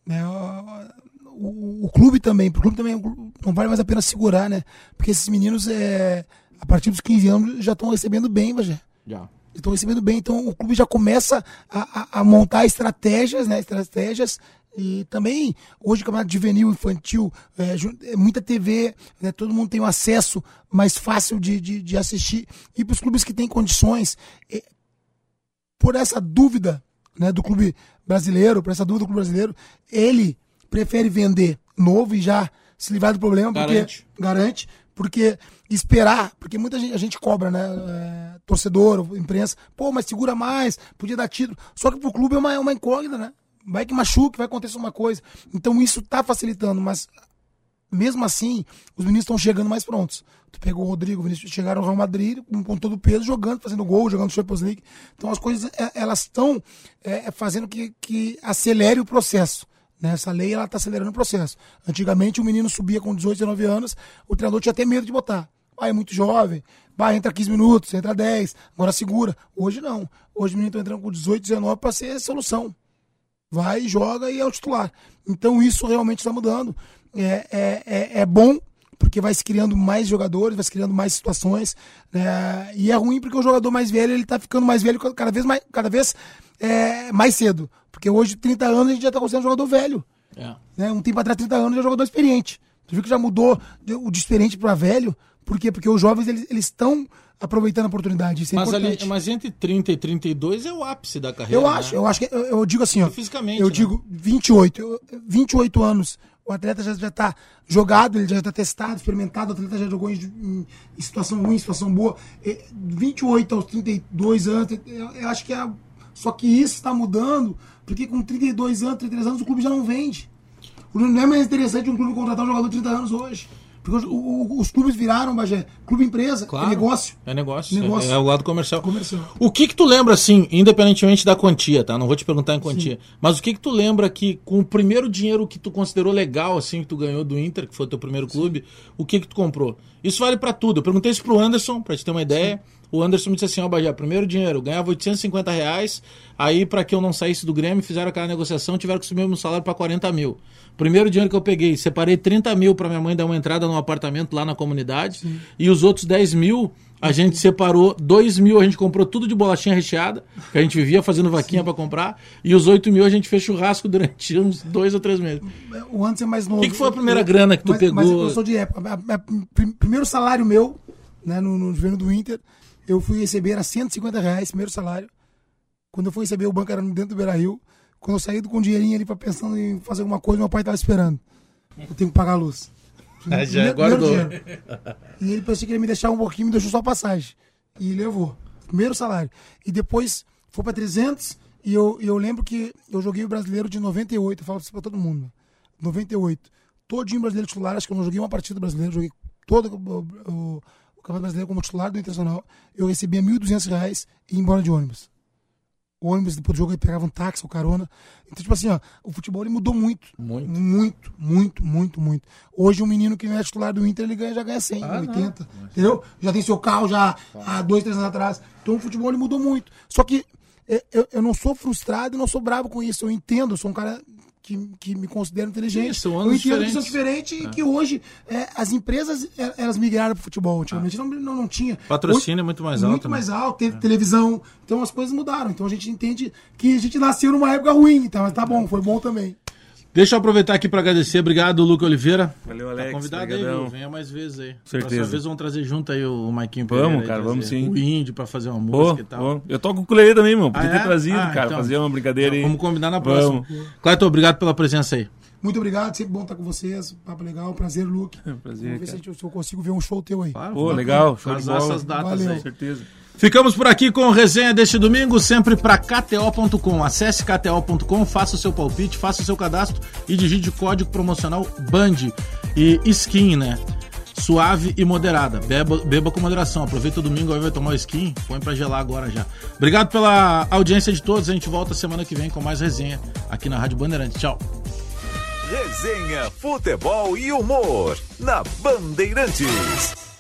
É, o, o- o clube também, pro clube também não vale mais a pena segurar, né? Porque esses meninos, é, a partir dos 15 anos, já estão recebendo bem, Bagé. Já. Estão recebendo bem, então o clube já começa a, a- a montar estratégias, né? Estratégias. E também, hoje, o campeonato juvenil, infantil, é, é muita TV, né, todo mundo tem um acesso mais fácil de, de, de assistir. E para os clubes que têm condições, é, por essa dúvida né, do clube brasileiro, por essa dúvida do clube brasileiro, ele prefere vender novo e já se livrar do problema, porque Garante. garante, esperar, porque muita gente, a gente cobra, né, é, torcedor, imprensa, pô, mas segura mais, podia dar título, só que pro clube é uma, é uma incógnita, né, vai que machuque, vai acontecer uma coisa, então isso tá facilitando, mas mesmo assim, os meninos estão chegando mais prontos. Tu pegou o Rodrigo, o Vinícius, chegaram ao Real Madrid com, com todo o peso, jogando, fazendo gol, jogando Champions League. Então as coisas, é, elas estão é, fazendo que, que acelere o processo. Né? Essa lei, ela está acelerando o processo. Antigamente, o menino subia com 18, 19 anos, o treinador tinha até medo de botar. Vai, é muito jovem, vai, entra 15 minutos, entra 10, agora segura. Hoje não. Hoje o menino está entrando com 18, 19 para ser solução vai, joga e é o titular. Então isso realmente está mudando. É, é, é, é bom, porque vai se criando mais jogadores, vai se criando mais situações. né? E é ruim porque o jogador mais velho ele está ficando mais velho cada vez mais, cada vez é, mais cedo. Porque hoje, 30 anos, a gente já está considerando jogador velho. É. Né? Um tempo atrás, 30 anos, já é jogador experiente. Tu viu que já mudou o de experiente para velho? Por quê? Porque os jovens eles eles estão aproveitando a oportunidade. Isso é Mas, ali, mas entre 30 e 32 é o ápice da carreira. Eu né? acho, eu acho que eu, eu digo assim, ó. Fisicamente, Eu né? digo 28, eu- 28 anos. O atleta já já tá jogado, ele já está testado, experimentado, o atleta já jogou em, em- em situação ruim, em situação boa. E 28 aos 32 anos, eu, eu acho que é. Só que isso está mudando, porque com 32 anos, 33 anos, o clube já não vende. Não é mais interessante um clube contratar um jogador de 30 anos hoje. Porque os clubes viraram, Bagé, clube empresa, Claro. é negócio. É negócio. Negócio. É, é o lado comercial. Comercial. O que que tu lembra, assim, independentemente da quantia, tá? Não vou te perguntar em quantia. Mas o que que tu lembra que com o primeiro dinheiro que tu considerou legal, assim, que tu ganhou do Inter, que foi o teu primeiro clube, o que que tu comprou? Isso vale pra tudo. Eu perguntei isso pro Anderson, pra te ter uma ideia. O Anderson me disse assim, ó, Bajé, primeiro dinheiro, eu ganhava 850 reais, aí pra que eu não saísse do Grêmio, fizeram aquela negociação, tiveram que subir meu salário pra 40 mil. Primeiro dinheiro que eu peguei, separei 30 mil pra minha mãe dar uma entrada num apartamento lá na comunidade, e os outros 10 mil a gente separou 2 mil, a gente comprou tudo de bolachinha recheada, que a gente vivia fazendo vaquinha pra comprar, e os 8 mil a gente fez churrasco durante uns dois ou três meses. O Anderson é mais novo. que que foi a primeira grana que tu mas, pegou? Mas eu sou de época. A- prim- primeiro salário meu, né, no, no governo do Inter, eu fui receber, era 150 reais, primeiro salário. Quando eu fui receber, o banco era dentro do Beira Rio. Quando eu saí com o dinheirinho ali pra pensando em fazer alguma coisa, meu pai tava esperando. Eu tenho que pagar a luz. Ah, já guardou. dinheiro. E ele pensou que ele ia me deixar um pouquinho, me deixou só a passagem. E levou. Primeiro salário. E depois foi pra 300. E eu, eu lembro que eu joguei o brasileiro de 98. Eu falo isso pra todo mundo. 98. Todinho brasileiro titular. Acho que eu não joguei uma partida brasileira. Joguei todo o Campeonato Brasileiro como titular do Internacional. Eu recebia 1.200 reais e ia embora de ônibus. O ônibus, depois do jogo, eu pegava um táxi ou carona. Então, tipo assim, ó, o futebol ele mudou muito. Muito. Muito, muito, muito, muito. Hoje, um menino que não é titular do Inter, ele ganha, já ganha 100, Ah, 80. Entendeu? Já tem seu carro já há dois, três anos atrás. Então, o futebol ele mudou muito. Só que é, eu, eu não sou frustrado e não sou bravo com isso. Eu entendo, eu sou um cara que, que me considero inteligente. Isso, são eu anos entendo que são diferentes. diferentes e que hoje é, as empresas é, elas migraram para o futebol. Antigamente não, não, não tinha. Patrocínio é muito mais alto, Muito né? mais alto, teve televisão. Então as coisas mudaram. Então a gente entende que a gente nasceu numa época ruim. Então, mas tá bom, foi bom também. Deixa eu aproveitar aqui pra agradecer. Obrigado, Luca Oliveira. Valeu, Tá Alex. convidado aí, viu? Venha mais vezes aí. Certeza. Próxima vez vamos trazer junto aí o Maiquinho Vamos, Pereira aí, cara, vamos sim. O Índio pra fazer uma música e tal. pô, eu toco o ukulele também, meu. Podia Ah, ter é? trazido, Ah, cara. então. fazer uma brincadeira aí. Vamos combinar na próxima. Vamos. Clayton, obrigado pela presença aí. Muito obrigado, sempre bom estar com vocês. Papo legal, prazer, Luke. Prazer, Vamos ver se, gente- se eu consigo ver um show teu aí. Pô, legal, show de bola. essas datas Valeu. aí. Com certeza. Ficamos por aqui com o resenha deste domingo, sempre para KTO.com. Acesse KTO.com, faça o seu palpite, faça o seu cadastro e digite o código promocional BAND e skin, né? Suave e moderada. Beba, beba com moderação. Aproveita o domingo, aí vai tomar o skin. Põe pra gelar agora já. Obrigado pela audiência de todos. A gente volta semana que vem com mais resenha aqui na Rádio Bandeirante. Tchau. Resenha, futebol e humor na Bandeirantes.